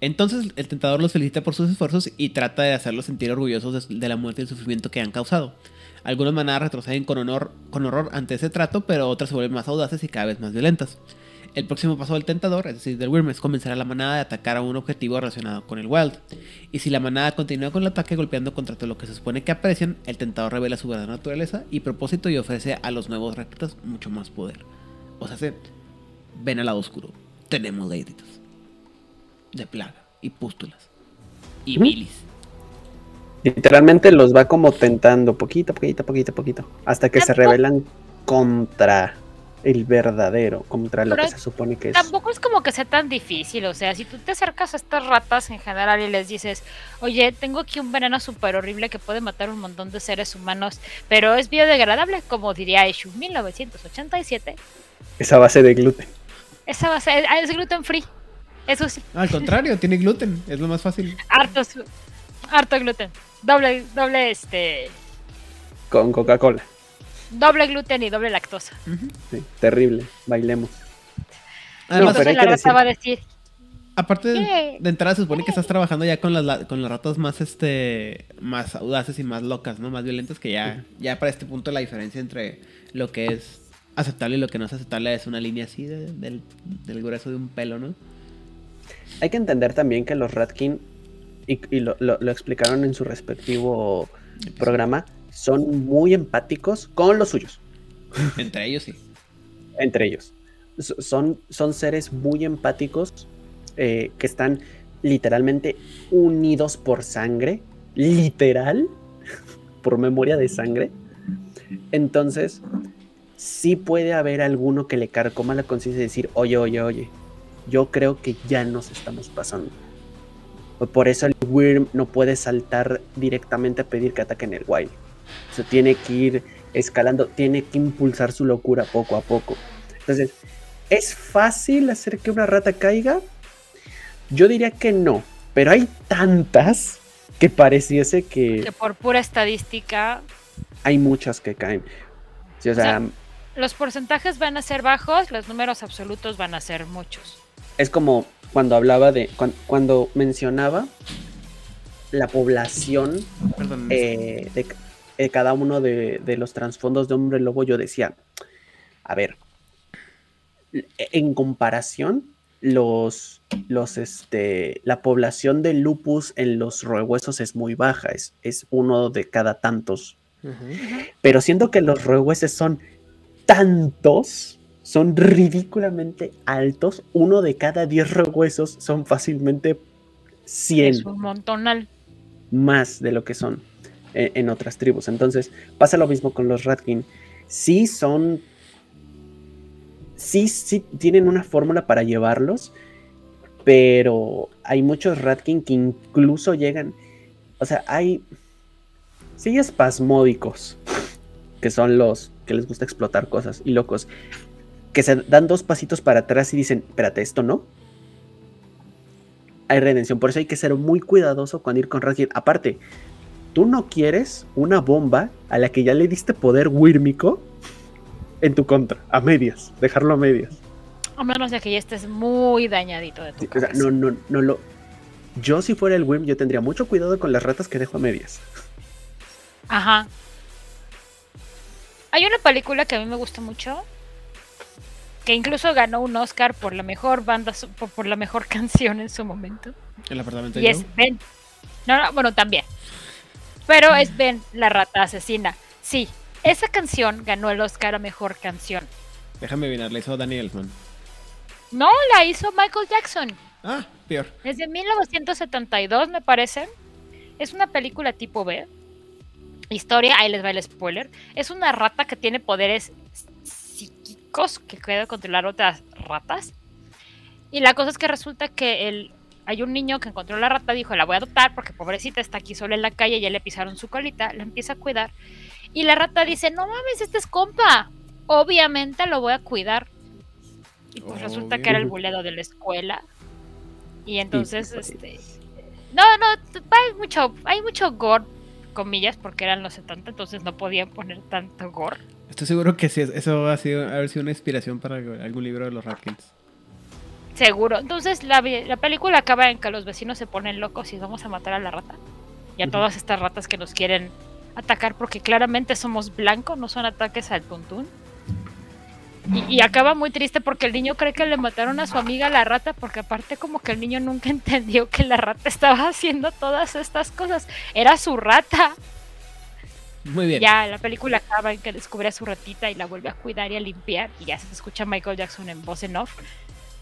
Entonces el tentador los felicita por sus esfuerzos y trata de hacerlos sentir orgullosos de, de la muerte y el sufrimiento que han causado. Algunas manadas retroceden con, honor, con horror ante ese trato, pero otras se vuelven más audaces y cada vez más violentas. El próximo paso del tentador, es decir, del Wyrm, es comenzar a la manada a atacar a un objetivo relacionado con el Wild. Y si la manada continúa con el ataque golpeando contra todo lo que se supone que aprecian, el tentador revela su verdadera naturaleza y propósito y ofrece a los nuevos reclutas mucho más poder. O sea, se ven al lado oscuro. Tenemos leiditos. De plaga y pústulas. Y bilis. Literalmente los va como tentando poquito, poquito, poquito, poquito. Hasta que se rebelan contra el verdadero, contra lo Pero que se supone que es. Tampoco es como que sea tan difícil, o sea, si tú te acercas a estas ratas en general y les dices, oye, tengo aquí un veneno súper horrible que puede matar un montón de seres humanos, pero es biodegradable, como diría Eshu 1987, Esa base de gluten. esa a ser, ah, es gluten free, eso sí, Al contrario, tiene gluten. Es lo más fácil. harto, harto gluten, doble, doble, este, Con Coca-Cola. Doble gluten y doble lactosa. Sí, terrible. Bailemos. Entonces hay la que rata decir- va a decir, Aparte de, de entrada se supone que estás trabajando ya con las la- con las ratas más este más audaces y más locas, ¿no? Más violentas que ya ya para este punto la diferencia entre lo que es aceptable y lo que no es aceptable es una línea así de- del, del grueso de un pelo, ¿no? Hay que entender también que los Ratkin, y, y lo, lo- lo explicaron en su respectivo programa, son muy empáticos con los suyos, Entre ellos sí. entre ellos. So- Son, son seres muy empáticos eh, que están literalmente unidos por sangre, literal, por memoria de sangre. Entonces, sí puede haber alguno que le carcoma la conciencia y decir, oye, oye, oye, yo creo que ya nos estamos pasando. Por eso el Wyrm no puede saltar directamente a pedir que ataquen el Wild. O sea, tiene que ir escalando, tiene que impulsar su locura poco a poco. Entonces, ¿es fácil hacer que una rata caiga? Yo diría que no, pero hay tantas que pareciese que que por pura estadística hay muchas que caen. Sí, o sea, sea, los porcentajes van a ser bajos, los números absolutos van a ser muchos. es como cuando hablaba de, cuan- cuando, mencionaba la población Perdón. eh, de, de cada uno de, de los trasfondos de hombre lobo, yo decía, a ver, en comparación, los, los, este, la población de lupus en los roehuesos es muy baja, es, es uno de cada tantos. Pero siento que los roehueses son tantos, son ridículamente altos, uno de cada 10 roehuesos son fácilmente 100 Es un montonal. más de lo que son en otras tribus. Entonces, pasa lo mismo con los Ratkin. Sí son. Sí, sí tienen una fórmula para llevarlos. Pero hay muchos Ratkin que incluso llegan. O sea, hay. Sí, espasmódicos. Que son los que les gusta explotar cosas y locos. Que se dan dos pasitos para atrás y dicen: Espérate, esto no hay redención. Por eso hay que ser muy cuidadoso cuando ir con Ratkin. Aparte, tú no quieres una bomba a la que ya le diste poder wírmico en tu contra, a medias, dejarlo a medias. A menos de que ya estés muy dañadito de tu Sí, o sea, cabeza. no, no, no lo. Yo, si fuera el Wyrm, yo tendría mucho cuidado con las ratas que dejo a medias. Ajá. Hay una película que a mí me gusta mucho. Que incluso ganó un Oscar por la mejor banda, por, por la mejor canción en su momento. El apartamento Y de es Joe. Ben. No, no, bueno, también. Pero es Ben, la rata asesina. Sí, esa canción ganó el Oscar a mejor canción. Déjame adivinar, la hizo Danny Elfman. No, la hizo Michael Jackson. Ah, peor. Es de 1972, me parece. Es una película tipo B. Historia, ahí les va el spoiler. Es una rata que tiene poderes psíquicos que puede controlar otras ratas. Y la cosa es que resulta que el, hay un niño que encontró la rata, dijo, la voy a adoptar porque pobrecita está aquí sola en la calle, ya le pisaron su colita, la empieza a cuidar. Y la rata dice, no mames, este es compa. Obviamente lo voy a cuidar. Y pues resulta que era el buledo de la escuela. Y entonces, este... No, no, hay mucho, hay mucho gore, comillas, porque eran los 70, entonces no podían poner tanto gore. Estoy seguro que sí, eso ha sido haber sido una inspiración para algún libro de los Ratkins. Seguro. Entonces la, la película acaba en que los vecinos se ponen locos y vamos a matar a la rata. Y a todas estas ratas que nos quieren atacar porque claramente somos blancos, no son ataques al tuntún. Y, y acaba muy triste porque el niño cree que le mataron a su amiga la rata, porque aparte como que el niño nunca entendió que la rata estaba haciendo todas estas cosas. Era su rata. Muy bien. Ya la película acaba en que descubre a su ratita y la vuelve a cuidar y a limpiar. Y ya se escucha Michael Jackson en voz en off.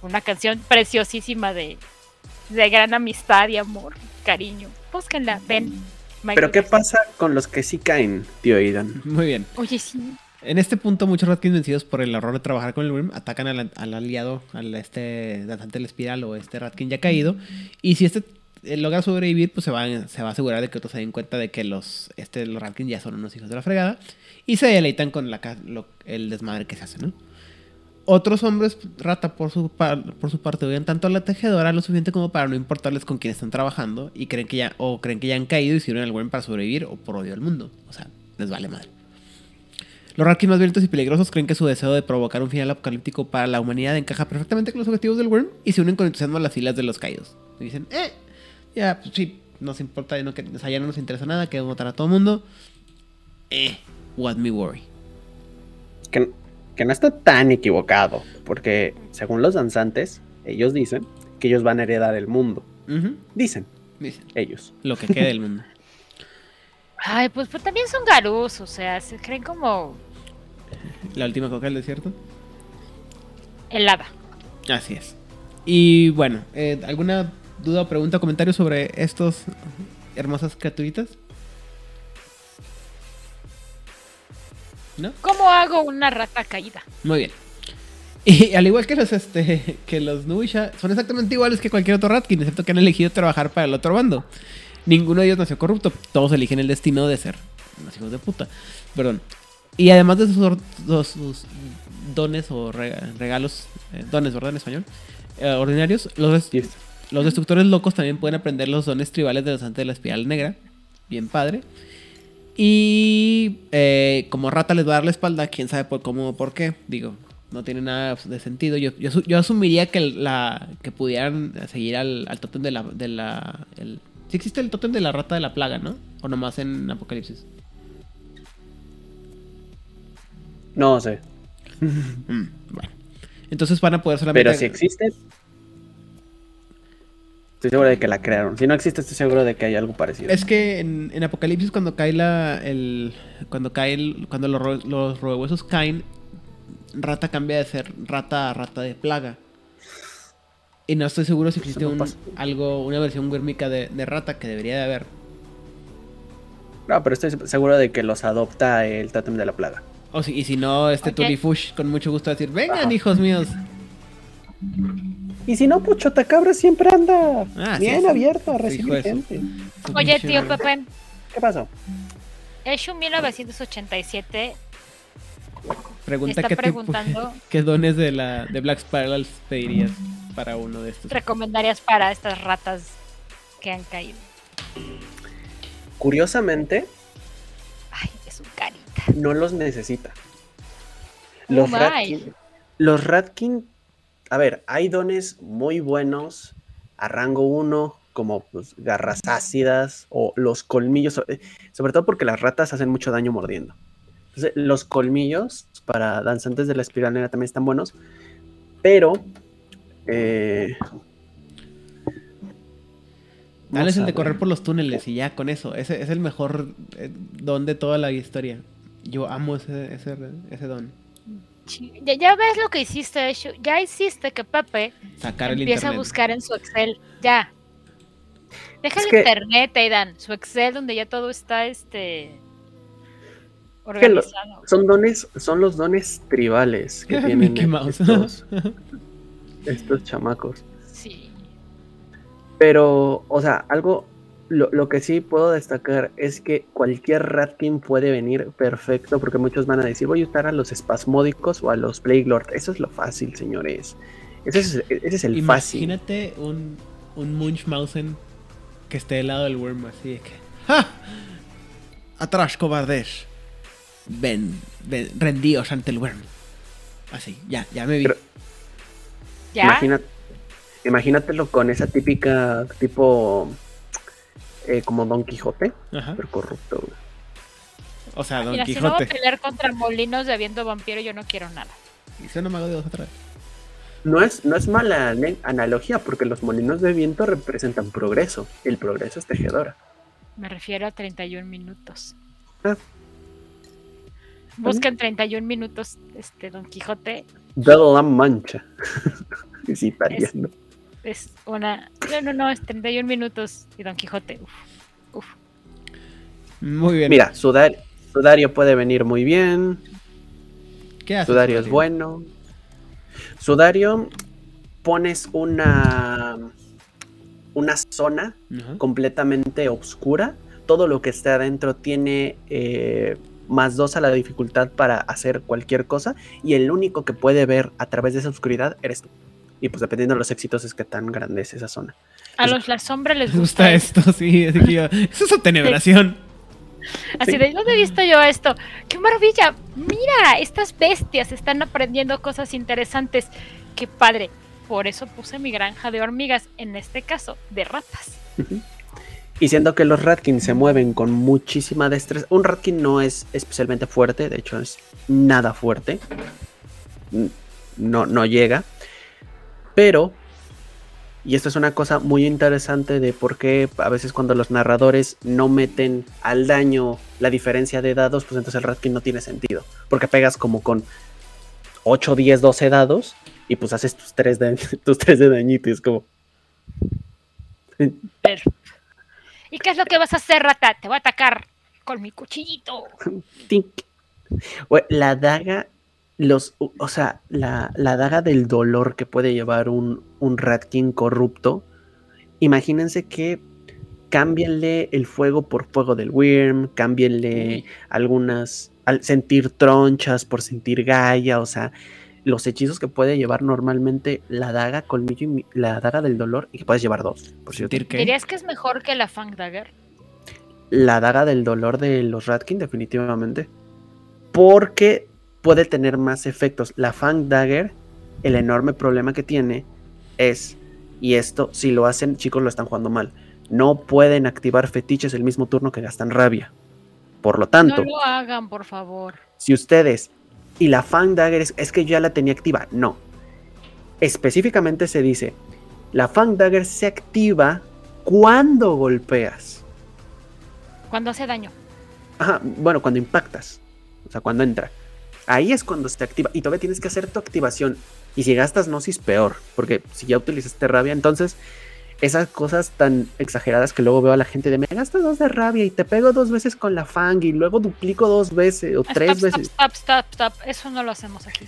Una canción preciosísima de, de gran amistad y amor, cariño. Búsquenla, ven. Michael Pero ¿qué pasa con los que sí caen, tío Aidan? Muy bien. Oye, sí. En este punto, muchos Ratkins vencidos por el error de trabajar con el Worm atacan al, al aliado, al este danzante de la espiral o este Ratkin ya caído. Y si este eh, logra sobrevivir, pues se va, se va a asegurar de que otros se den cuenta de que los, este, los Ratkins ya son unos hijos de la fregada. Y se deleitan con la, ca- lo- el desmadre que se hace, ¿no? Otros hombres rata por su, par- por su parte odian tanto a la tejedora lo suficiente como para no importarles con quién están trabajando y creen que ya o creen que ya han caído y sirven al Worm para sobrevivir o por odio al mundo. O sea, les vale madre. Los Ratkins más violentos y peligrosos creen que su deseo de provocar un final apocalíptico para la humanidad encaja perfectamente con los objetivos del Worm y se unen con entusiasmo a las filas de los caídos. Y dicen, eh, ya, pues sí, nos importa, no, que, o sea, ya no nos interesa nada, queremos matar a todo el mundo. Eh, what me worry. Que, que no está tan equivocado, porque según los danzantes, ellos dicen que ellos van a heredar el mundo. Dicen dicen, ellos. lo que quede del mundo. Ay, pues, pues también son garus, o sea, se creen como La última coca del desierto. helada. Así es. Y bueno, eh, ¿alguna duda, pregunta, comentario sobre estos hermosas criaturitas? ¿No? ¿Cómo hago una rata caída? Muy bien. Y al igual que los este que los Nubisha son exactamente iguales que cualquier otro Ratkin, excepto que han elegido trabajar para el otro bando. Ninguno de ellos nació corrupto, todos eligen el destino de ser unos hijos de puta. Perdón. Y además de sus, sus dones o rega- regalos, eh, dones, ¿verdad? En español, eh, ordinarios, los, des- Yes. los destructores locos también pueden aprender los dones tribales de los antes de la espiral negra. Bien padre. Y eh, como rata les va a dar la espalda, quién sabe por cómo o por qué. Digo, no tiene nada de sentido. Yo, yo, asu- yo asumiría que, la, que pudieran seguir al, al tótem de la... De la el, sí existe el tótem de la rata de la plaga, ¿no? O nomás en Apocalipsis. No sé. Mm, bueno. Entonces van a poder solamente... Pero si existe, estoy seguro de que la crearon. Si no existe, estoy seguro de que hay algo parecido. Es que en, en Apocalipsis cuando cae la el cuando cae el, cuando los, los roehuesos caen, rata cambia de ser rata a rata de plaga. Y no estoy seguro si existe un, algo una versión huérmica de, de rata que debería de haber. No, pero estoy seguro de que los adopta el tótem de la plaga. O si, y si no, este Ok. Tulifush con mucho gusto va a decir, vengan Ajá. hijos míos. Y si no, pues Chotacabra siempre anda Ah, bien sí. abierto a recibir gente. Oye, tío. Pepe, ¿Qué pasó? Eshu 1987 Pregunta está qué, tipo- preguntando qué dones de la de Black Spirals pedirías para uno de estos. recomendarías para estas ratas que han caído. Curiosamente, Ay, es su carita. no los necesita. Oh, Los. Ratkin, los Ratkin, a ver, hay dones muy buenos a rango 1, como pues, garras ácidas o los colmillos, eh, sobre todo porque las ratas hacen mucho daño mordiendo. Entonces, los colmillos para danzantes de la espiral negra también están buenos, pero... Eh, Dale vamos el de correr por los túneles y ya con eso. Ese es el mejor eh, don de toda la historia. Yo amo ese, ese, ese don. Ya, ya ves lo que hiciste, Eshu. Ya hiciste que Pepe Sacar el empiece a buscar en su Excel. Ya. Deja Es el que- internet, Aidan. Su Excel donde ya todo está este lo- organizado. Son dones, son los dones tribales que tienen estos, estos chamacos. Sí. Pero, o sea, algo, lo, lo que sí puedo destacar es que cualquier Ratkin puede venir perfecto, porque muchos van a decir, voy a usar a los espasmódicos o a los Plague Lord. Eso es lo fácil, señores. Ese es, ese es el fácil. Imagínate un, un Munchausen que esté del lado del worm así de que. ¡Ja! Atrás, cobardes. Ven, ven, rendíos ante el worm. Así, ya, ya me vi. Pero- ¿Ya? Imagina- imagínatelo con esa típica tipo eh, como Don Quijote, Ajá. pero corrupto. güey. O sea, Don Mira, si no va a Quijote. pelear contra molinos de viento vampiro, yo no quiero nada. Hice un mago de dos atrás. No es, no es mala analogía porque los molinos de viento representan progreso. El progreso es tejedora. Me refiero a 31 minutos. Ah. Busca en 31 minutos este Don Quijote. De la mancha. es italiano. Es una. No, no, no, es 31 minutos y Don Quijote. Uf, uf. Muy bien. Mira, Sudar- Sudario puede venir muy bien. ¿qué haces? Sudario es bueno. Sudario, pones una, una zona completamente oscura. Todo lo que esté adentro tiene eh, más dos a la dificultad para hacer cualquier cosa. Y el único que puede ver a través de esa oscuridad eres tú. Y pues dependiendo de los éxitos es que tan grande es esa zona. A los la sombra les gusta, gusta esto, sí. Así que yo, eso es atenebración. Así Sí. de, ¿dónde he visto yo esto? ¡Qué maravilla! Mira, estas bestias están aprendiendo cosas interesantes. ¡Qué padre! Por eso puse mi granja de hormigas, en este caso, de ratas. Y siendo que los Ratkin se mueven con muchísima destreza. Un Ratkin no es especialmente fuerte, de hecho es nada fuerte. No, no llega. Pero, y esto es una cosa muy interesante de por qué a veces cuando los narradores no meten al daño la diferencia de dados, pues entonces el Ratkin no tiene sentido. Porque pegas como con 8, 10, 12 dados y pues haces tus 3 de, tus tres de dañito y es como... Pero- ¿Y qué es lo que vas a hacer, rata? Te voy a atacar con mi cuchillito. La daga, los, o sea, la, la daga del dolor que puede llevar un, un Ratkin corrupto. Imagínense que cámbienle el fuego por fuego del Wyrm, cámbienle algunas, al sentir tronchas por sentir Gaia, o sea, los hechizos que puede llevar normalmente la daga colmillo y mi- la daga del dolor, y que puedes llevar dos, por cierto. Sentir que- ¿Dirías que es mejor que la Fang Dagger? la daga del dolor de los Ratkin, definitivamente. Porque puede tener más efectos. La Fang Dagger, el enorme problema que tiene es, y esto, si lo hacen, chicos, lo están jugando mal. No pueden activar fetiches el mismo turno que gastan rabia. Por lo tanto, No lo hagan, por favor. si ustedes. Y la Fang Dagger es, es que yo ya la tenía activa. No. Específicamente se dice: la Fang Dagger se activa cuando golpeas. Cuando hace daño. Ajá, bueno, cuando impactas. O sea, cuando entra. Ahí es cuando se activa. Y todavía tienes que hacer tu activación. Y si gastas Gnosis, peor. Porque si ya utilizaste rabia, entonces esas cosas tan exageradas que luego veo a la gente de me gastas dos de rabia y te pego dos veces con la fang y luego duplico dos veces o tres stop, veces. Stop, stop, stop. Eso no lo hacemos aquí.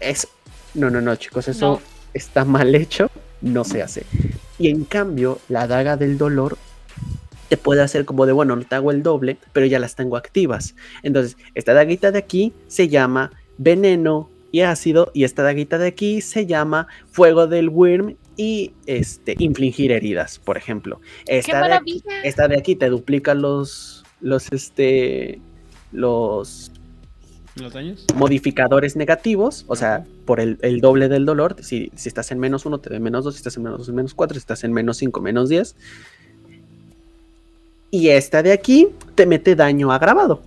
Es. No, no, no, chicos, eso No. está mal hecho. No se hace. Y en cambio, la daga del dolor te puede hacer como de, bueno, no te hago el doble, pero ya las tengo activas. Entonces, esta daguita de aquí se llama veneno y ácido, y esta daguita de aquí se llama fuego del worm y este, infligir heridas, por ejemplo. ¡Qué Esta de aquí, esta de aquí te duplica los, los, este, los ¿Los daños? modificadores negativos, o sea, por el, el doble del dolor. Si, si estás en menos 1, te da menos 2, si estás en menos 2, menos 4, si estás en menos 5, menos 10. Y esta de aquí te mete daño agravado.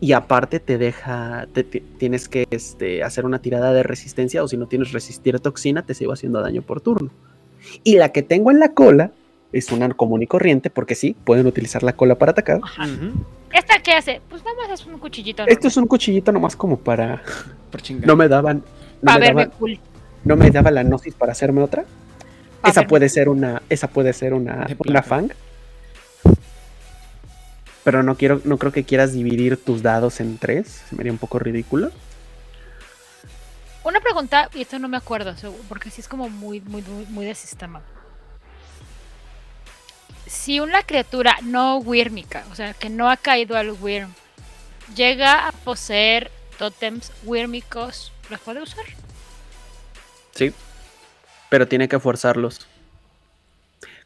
Y aparte te deja, te- te- tienes que este, hacer una tirada de resistencia o si no tienes resistir toxina, te sigo haciendo daño por turno. Y la que tengo en la cola es una común y corriente, porque sí, pueden utilizar la cola para atacar. Ajá. ¿Esta qué hace? Pues nada más es un cuchillito. Esto es un cuchillito nomás como para... Por chingar. No me daban... No Para me verme daban- cool. no me daba la gnosis para hacerme otra. Pa' esa verme puede ser una, esa puede ser una, una fang. Pero no quiero, no creo que quieras dividir tus dados en tres. Se me haría un poco ridículo. Una pregunta, y esto no me acuerdo, porque sí es como muy, muy, muy, muy de sistema. Si una criatura no wírmica, o sea, que no ha caído al wyrm, llega a poseer tótems wírmicos, ¿los puede usar? Sí. Pero tiene que forzarlos.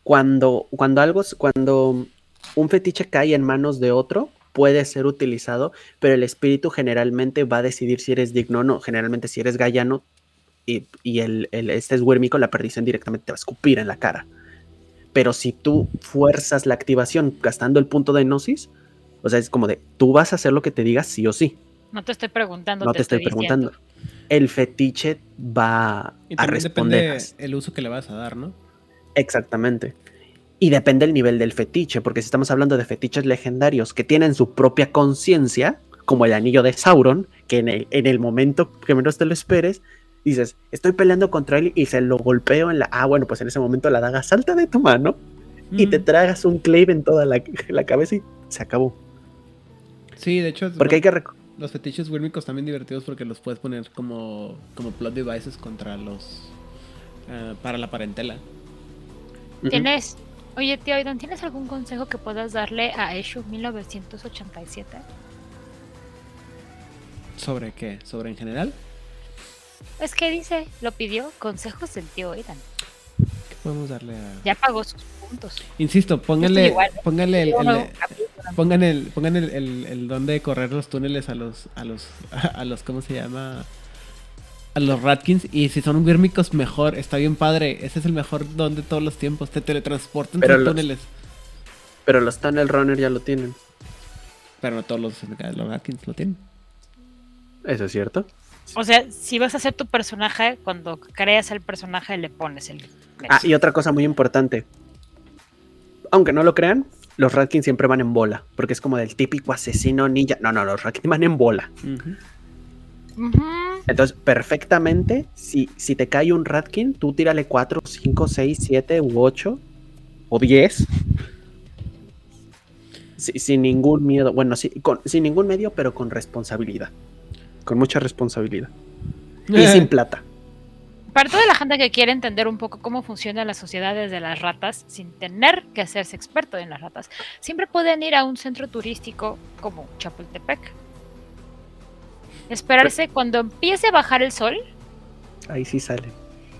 Cuando, cuando algo, cuando un fetiche cae en manos de otro, puede ser utilizado, pero el espíritu generalmente va a decidir si eres digno o no. Generalmente si eres gallano y, y el, el- este es huérmico, la perdición directamente te va a escupir en la cara. Pero si tú fuerzas la activación gastando el punto de gnosis, o sea, es como de, tú vas a hacer lo que te digas sí o sí. No te estoy preguntando. No te estoy preguntando. el fetiche va Y a responder. depende el uso que le vas a dar, ¿no? Exactamente. Y depende el nivel del fetiche, porque si estamos hablando de fetiches legendarios que tienen su propia conciencia, como el anillo de Sauron, que en el, en el momento que menos te lo esperes, dices, estoy peleando contra él y se lo golpeo en la... Ah, bueno, pues en ese momento la daga salta de tu mano y te Mm. tragas un clave en toda la, la cabeza y se acabó. Sí, de hecho, Porque hay que... rec- los fetiches wírmicos también divertidos porque los puedes poner como, como plot devices contra los... eh, para la parentela. ¿Tienes, oye tío Aidan, ¿tienes algún consejo que puedas darle a Eshu 1987? ¿Sobre qué? ¿Sobre en general? Es que dice, lo pidió, consejos del tío Aidan. ¿Qué podemos darle a...? Ya pagó sus puntos. Insisto, pónganle, igual. pónganle el, el- pongan el, pongan el, el- el don de correr los túneles a los, a los, a los, ¿cómo se llama? A los Ratkins. Y si son wírmicos, mejor. Está bien padre. Ese es el mejor don de todos los tiempos. Te teletransportan Pero entre los- túneles. Pero los Tunnel Runner ya lo tienen. Pero no todos los, los Ratkins lo tienen. Eso es cierto. O sea, si vas a hacer tu personaje, cuando creas el personaje le pones el... Ah, y otra cosa muy importante. Aunque no lo crean, los Ratkins siempre van en bola. Porque es como del típico asesino ninja. No, no, los Ratkins van en bola. Entonces, perfectamente, si, si te cae un Ratkin, tú tírale 4, 5, 6, 7 u 8 o 10. Si- sin ningún miedo. Bueno, sí, con- sin ningún medio, pero con responsabilidad. Con mucha responsabilidad. Y sin plata. Para toda la gente que quiere entender un poco cómo funcionan las sociedades de las ratas sin tener que hacerse experto en las ratas, siempre pueden ir a un centro turístico como Chapultepec. Esperarse cuando empiece a bajar el sol Ahí sí sale.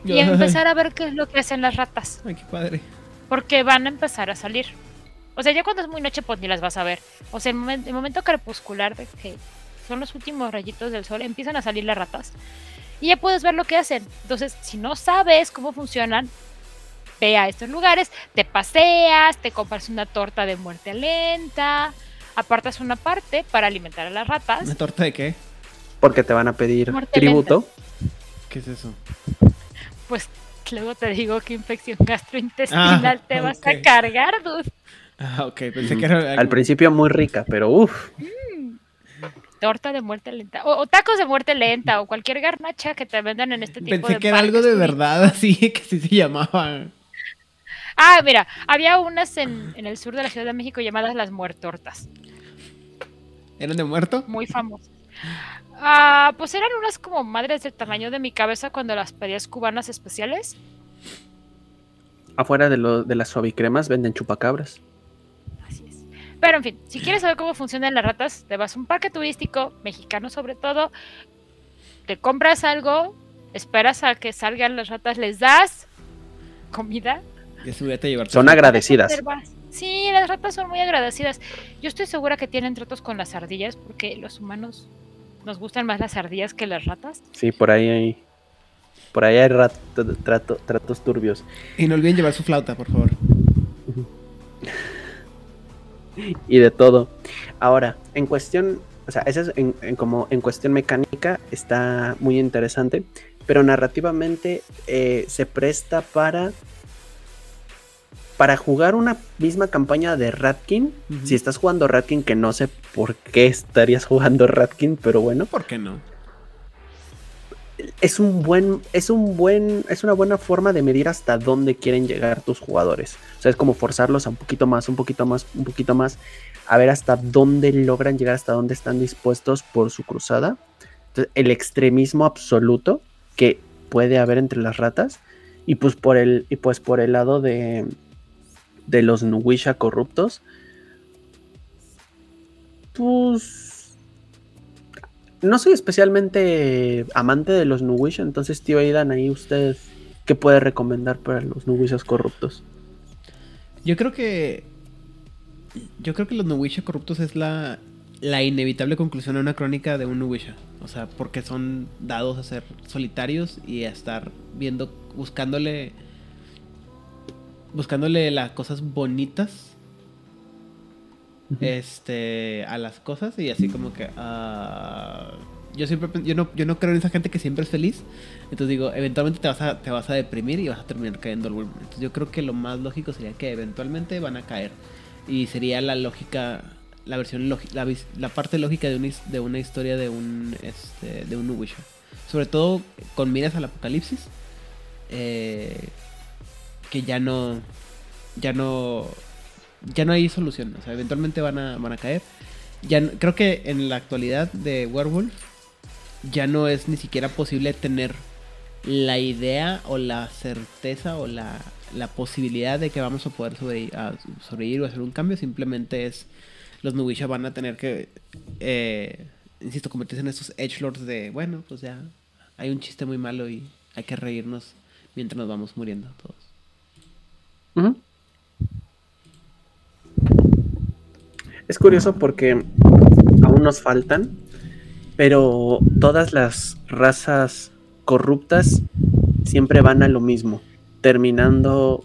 y empezar a ver qué es lo que hacen las ratas, Ay, qué padre. porque van a empezar a salir. O sea, ya cuando es muy noche, pues ni las vas a ver. O sea, el, momen- el momento crepuscular de que son los últimos rayitos del sol, empiezan a salir las ratas. Y ya puedes ver lo que hacen. Entonces, si no sabes cómo funcionan, ve a estos lugares, te paseas, te compras una torta de muerte lenta, apartas una parte para alimentar a las ratas. ¿Una torta de qué? Porque te van a pedir Muerte tributo. ¿Qué es eso? Pues luego te digo qué infección gastrointestinal Ah, te vas a cargar, dude. Ah, ok. Pensé que era Al principio muy rica, pero uff. Torta de muerte lenta. O, o tacos de muerte lenta. O cualquier garnacha que te vendan en este tipo Pensé de que era algo de verdad, así que sí se llamaba. Ah, mira, había unas en, en el sur de la Ciudad de México llamadas las muertortas. ¿Eran de muerto? Muy famosas. Ah, pues eran unas como madres del tamaño de mi cabeza cuando las pedías cubanas especiales. Afuera de, lo, de las suavicremas venden chupacabras. Así es. Pero en fin, si quieres saber cómo funcionan las ratas, te vas a un parque turístico, mexicano sobre todo, te compras algo, esperas a que salgan las ratas, les das comida. Son agradecidas. Sí, las ratas son muy agradecidas. Yo estoy segura que tienen tratos con las ardillas porque los humanos nos gustan más las ardillas que las ratas. Sí, por ahí hay. Por ahí hay rat- trato- tratos turbios. Y no olviden llevar su flauta, por favor. y de todo. Ahora, en cuestión, o sea, eso es en, en como en cuestión mecánica está muy interesante, pero narrativamente eh, se presta para para jugar una misma campaña de Ratkin. Si estás jugando Ratkin, que no sé por qué estarías jugando Ratkin, pero bueno, ¿Por qué no? es un buen, es un buen, es una buena forma de medir hasta dónde quieren llegar tus jugadores. O sea, es como forzarlos a un poquito más, un poquito más, un poquito más, a ver hasta dónde logran llegar, hasta dónde están dispuestos por su cruzada. Entonces, el extremismo absoluto que puede haber entre las ratas. Y pues por el, y pues por el lado de, de los Nuwisha corruptos. Pues no soy especialmente amante de los Nuwisha, entonces tío Aidan, ahí usted, ¿qué puede recomendar para los Nuwishas corruptos? Yo creo que. Yo creo que los Nuwisha corruptos es la, la inevitable conclusión a una crónica de un Nuwisha. O sea, porque son dados a ser solitarios y a estar viendo, buscándole. Buscándole las cosas bonitas. Este. a las cosas y así como que. ah, yo siempre yo no, yo no creo en esa gente que siempre es feliz. Entonces digo, eventualmente te vas a, te vas a deprimir y vas a terminar cayendo al. Entonces yo creo que lo más lógico sería que eventualmente van a caer. Y sería la lógica, la versión lógica, la, la parte lógica de una, de una historia de un este, de un Wisher. Sobre todo con miras al apocalipsis. eh, que ya no. Ya no. Ya no hay solución. O sea, eventualmente van a, van a caer. Ya creo que en la actualidad de Werewolf ya no es ni siquiera posible tener la idea o la certeza o la, la posibilidad de que vamos a poder a sobrevivir o hacer un cambio. Simplemente es los Nuwisha van a tener que, eh, insisto, convertirse en estos edgelords de, bueno, pues ya hay un chiste muy malo y hay que reírnos mientras nos vamos muriendo todos. Es curioso porque aún nos faltan, pero todas las razas corruptas siempre van a lo mismo, terminando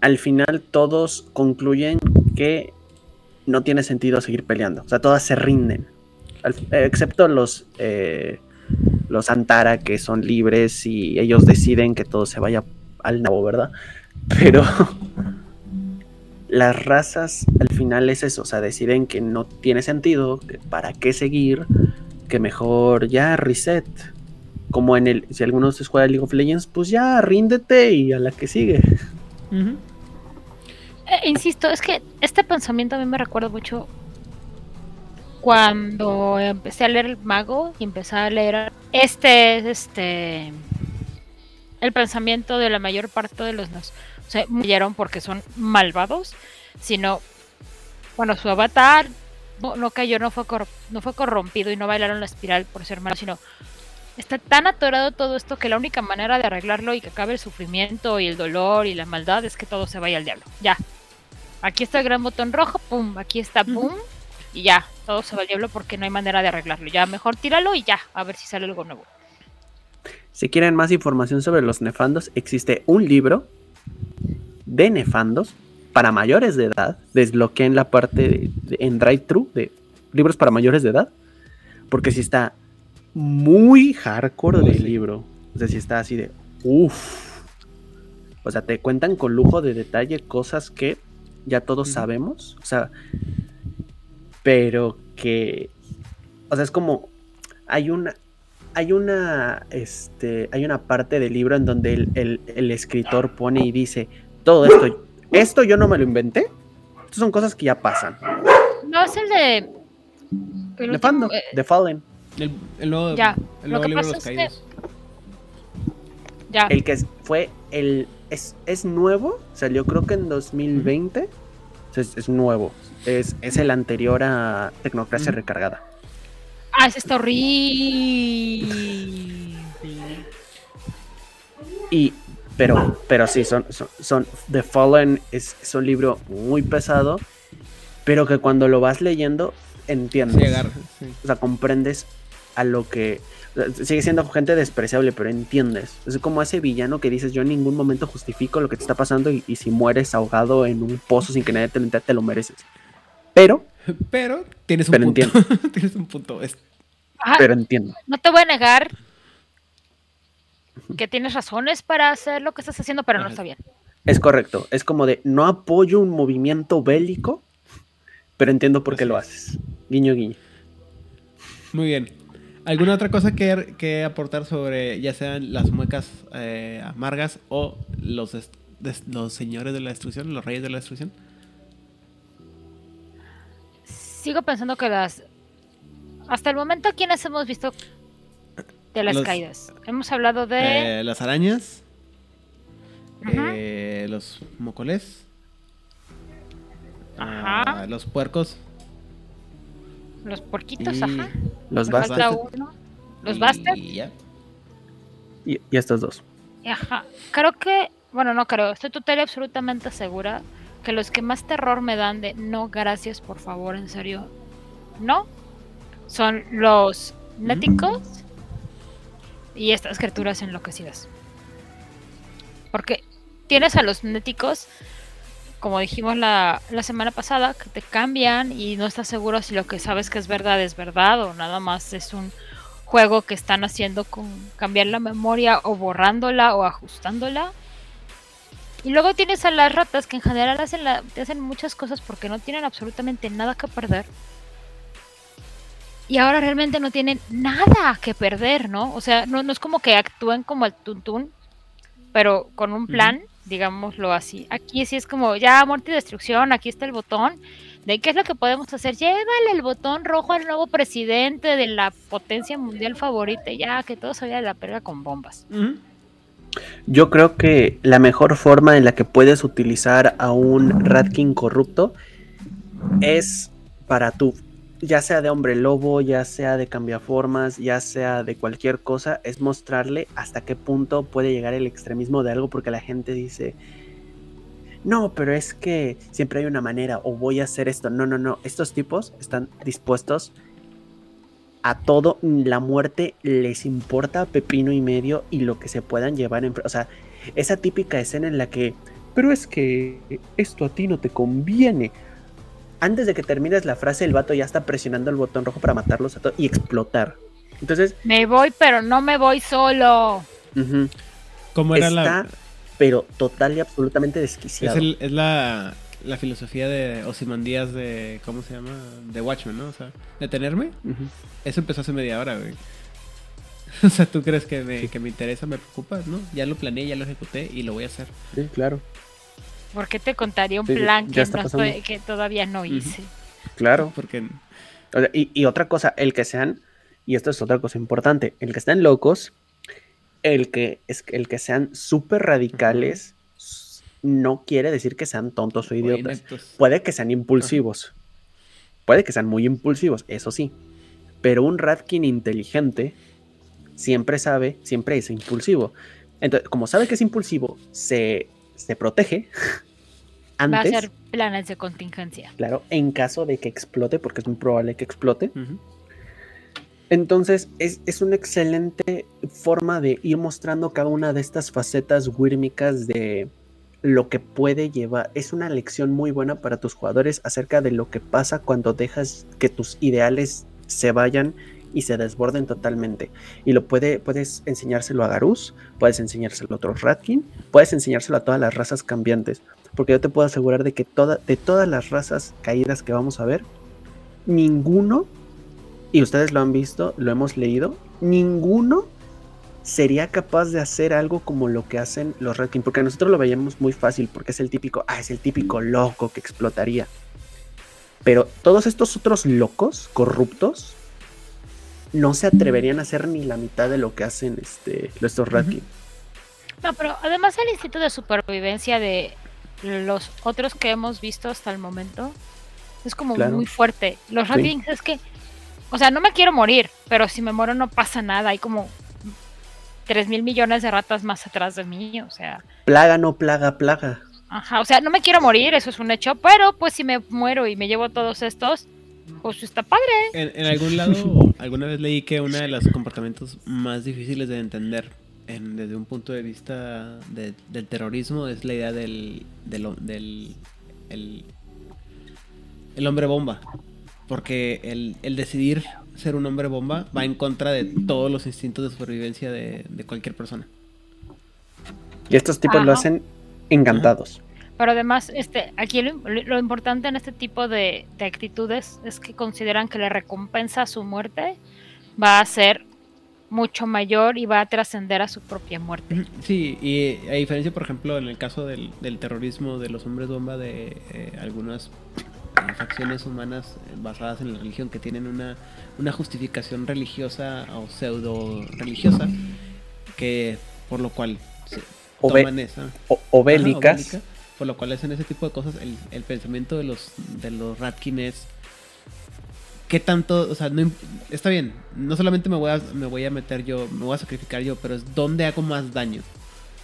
al final todos concluyen que no tiene sentido seguir peleando, o sea, todas se rinden, eh, excepto los eh, los Antara que son libres y ellos deciden que todo se vaya al nabo, ¿verdad? Pero las razas al final es eso, o sea, deciden que no tiene sentido, que para qué seguir, que mejor ya reset. Como en el, si alguno ustedes juega League of Legends, pues ya ríndete y a la que sigue. Eh, insisto, es que este pensamiento a mí me recuerda mucho cuando empecé a leer el mago y empecé a leer este es este el pensamiento de la mayor parte de los sea, murieron porque son malvados, sino bueno, su avatar no, no cayó, no fue corro- no fue corrompido y no bailaron la espiral por ser malo, sino está tan atorado todo esto que la única manera de arreglarlo y que acabe el sufrimiento y el dolor y la maldad es que todo se vaya al diablo. Ya. Aquí está el gran botón rojo, pum, aquí está, pum, y ya, todo se va al diablo porque no hay manera de arreglarlo. Ya, mejor tíralo y ya, a ver si sale algo nuevo. Si quieren más información sobre los nefandos, existe un libro de nefandos para mayores de edad. Desbloqueen la parte de, de- en drive-thru de libros para mayores de edad. Porque si está muy hardcore del sí. libro. O sea, si está así de uff. O sea, te cuentan con lujo de detalle cosas que ya todos sabemos. O sea, pero que. O sea, es como. Hay una. Hay una. Este. Hay una parte del libro en donde el, el- el escritor pone y dice. Todo esto. Esto yo no me lo inventé. Estas son cosas que ya pasan. No, es el de... el Nefando, último, eh, The Fallen. El, el nuevo, Ya, el lo que libro de pasa los es que- caídos. ya. El que fue el. Es, es nuevo. Salió creo que en 2020. O sea, Es, es nuevo. Es, es el anterior a Tecnocracia. Recargada. Ah, ese está horrible. Y, pero, pero sí, son, son, son- The Fallen es, es un libro muy pesado, pero que cuando lo vas leyendo, entiendes. Sí, agarra, sí. O sea, comprendes a lo que. Sigue siendo gente despreciable, pero entiendes. Es como ese villano que dices: Yo en ningún momento justifico lo que te está pasando, y, y si mueres ahogado en un pozo sin que nadie te lo te lo mereces. Pero, Pero tienes un Pero punto. entiendo. tienes un punto. Es- Ajá, pero entiendo. no te voy a negar que tienes razones para hacer lo que estás haciendo, pero no está bien. Es correcto. Es como de: No apoyo un movimiento bélico, pero entiendo por qué lo es. haces. Guiño, guiño. Muy bien. ¿Alguna otra cosa que, que aportar sobre ya sean las muecas eh, amargas o los, los señores de la destrucción, los reyes de la destrucción? Sigo pensando que las... Hasta el momento, ¿quiénes hemos visto de las Los- caídas? Hemos hablado de... Eh, las arañas, eh, los mocoles, Ajá. ah, los puercos. Los porquitos, y- ajá. Los bastards. Los y bastards. Y, y estos dos. Ajá. Creo que, bueno, no creo, estoy total y absolutamente segura que los que más terror me dan de no, gracias, por favor, en serio, no, son los néticos y estas criaturas enloquecidas. Porque tienes a los néticos, como dijimos la, la semana pasada, que te cambian y no estás seguro si lo que sabes que es verdad es verdad o nada más es un juego que están haciendo con cambiar la memoria o borrándola o ajustándola. Y luego tienes a las ratas que en general hacen, la, hacen muchas cosas porque no tienen absolutamente nada que perder. Y ahora realmente no tienen nada que perder, ¿no? O sea, no, no es como que actúen como el tuntún, pero con un plan, digámoslo así. Aquí sí es como, ya, muerte y destrucción, aquí está el botón. ¿De qué es lo que podemos hacer? Llévale el botón rojo al nuevo presidente de la potencia mundial favorita, ya que todo se vaya de la perga con bombas. Yo creo que la mejor forma en la que puedes utilizar a un Ratkin corrupto es para tú, ya sea de hombre lobo, ya sea de cambiaformas, ya sea de cualquier cosa, es mostrarle hasta qué punto puede llegar el extremismo de algo porque la gente dice, no, pero es que siempre hay una manera o voy a hacer esto. No, no, no, estos tipos están dispuestos a todo, la muerte les importa pepino y medio y lo que se puedan llevar en... O sea, esa típica escena en la que, pero es que esto a ti no te conviene. Antes de que termines la frase, el vato ya está presionando el botón rojo para matarlos a todos y explotar. Entonces... Me voy, pero no me voy solo. ¿Cómo era la...? Pero total y absolutamente desquiciado. Es, la, la filosofía de Osimandías de. ¿Cómo se llama? De Watchmen, ¿no? O sea, detenerme. Eso empezó hace media hora, güey. O sea, ¿tú crees que me, que me interesa, me preocupa? ¿No? Ya lo planeé, ya lo ejecuté y lo voy a hacer. Sí, claro. ¿Por qué te contaría un plan que, que, todavía no hice? Claro. Porque... y, y, otra cosa, el que sean, y esto es otra cosa importante, el que estén locos, el que, es, el que sean súper radicales, no quiere decir que sean tontos o idiotas. Puede que sean impulsivos. Puede que sean muy impulsivos, eso sí. Pero un Ratkin inteligente siempre sabe, siempre es impulsivo. Entonces, como sabe que es impulsivo, se, se protege. Antes, Va a hacer planes de contingencia. Claro, en caso de que explote, porque es muy probable que explote. Entonces, es, es, una excelente forma de ir mostrando cada una de estas facetas wírmicas de, lo que puede llevar. Es una lección muy buena para tus jugadores acerca de lo que pasa cuando dejas que tus ideales se vayan y se desborden totalmente. Y lo puede, puedes enseñárselo a Garus, puedes enseñárselo a otro Ratkin, puedes enseñárselo a todas las razas cambiantes. Porque yo te puedo asegurar de que toda, de todas las razas caídas que vamos a ver, ninguno, y ustedes lo han visto, lo hemos leído, ninguno sería capaz de hacer algo como lo que hacen los Red porque nosotros lo veíamos muy fácil, porque es el típico, ah, es el típico loco que explotaría. Pero todos estos otros locos, corruptos, no se atreverían a hacer ni la mitad de lo que hacen este, estos Red No, pero además el instinto de supervivencia de los otros que hemos visto hasta el momento es como muy fuerte. Los Red es que, o sea, no me quiero morir, pero si me muero no pasa nada. Hay como 3 mil millones de ratas más atrás de mí, o sea. Plaga, no plaga, plaga. Ajá, o sea, no me quiero morir, eso es un hecho, pero pues si me muero y me llevo todos estos, pues está padre. En, algún lado, alguna vez leí que uno de los comportamientos más difíciles de entender desde un punto de vista del terrorismo es la idea del, del, del el, hombre bomba. Porque el, el decidir ser un hombre bomba va en contra de todos los instintos de supervivencia de, cualquier persona. Y estos tipos lo hacen encantados. Pero además, este, aquí lo, importante en este tipo de, actitudes es que consideran que la recompensa a su muerte va a ser mucho mayor y va a trascender a su propia muerte. Sí, y a diferencia, por ejemplo, en el caso del, terrorismo de los hombres bomba de eh, algunas facciones humanas basadas en la religión que tienen una, una justificación religiosa o pseudo religiosa que por lo cual toman esa. o, bélicas por lo cual hacen ese tipo de cosas el, el pensamiento de los de los Ratkin es qué tanto o sea no, está bien no solamente me voy a me voy a meter yo me voy a sacrificar yo pero es dónde hago más daño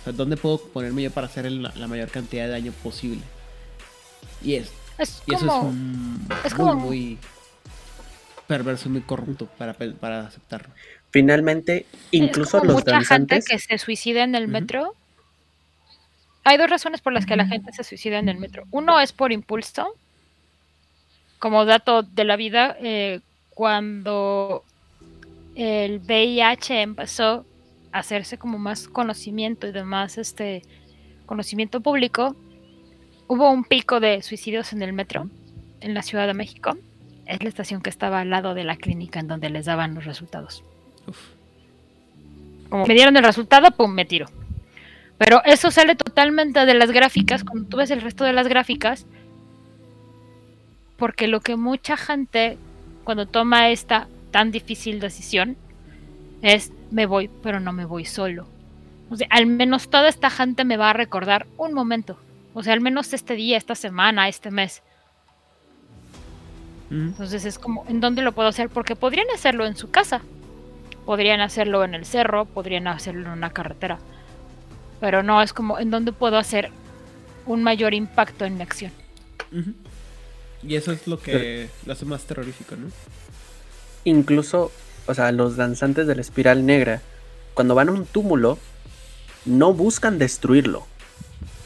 o sea dónde puedo ponerme yo para hacer la mayor cantidad de daño posible y es es y como, eso es, muy, muy perverso, muy corrupto para, para aceptarlo. Finalmente, incluso los mucha gente que se suicida en el metro. Hay dos razones por las que la gente se suicida en el metro. Uno es por impulso, como dato de la vida, eh, cuando el VIH empezó a hacerse como más conocimiento y demás este conocimiento público, hubo un pico de suicidios en el metro en la Ciudad de México. Es la estación que estaba al lado de la clínica en donde les daban los resultados. Uf. Como me dieron el resultado, pum, me tiro. Pero eso sale totalmente de las gráficas, cuando tú ves el resto de las gráficas, porque lo que mucha gente, cuando toma esta tan difícil decisión, es me voy, pero no me voy solo. O sea, al menos toda esta gente me va a recordar un momento. O sea, al menos este día, esta semana, este mes. Ujú. Entonces es como, ¿en dónde lo puedo hacer? Porque podrían hacerlo en su casa. Podrían hacerlo en el cerro, podrían hacerlo en una carretera. Pero no, es como, ¿en dónde puedo hacer un mayor impacto en mi acción? Y eso es lo que lo hace más terrorífico, ¿no? Incluso, o sea, los danzantes de la espiral negra, cuando van a un túmulo, no buscan destruirlo.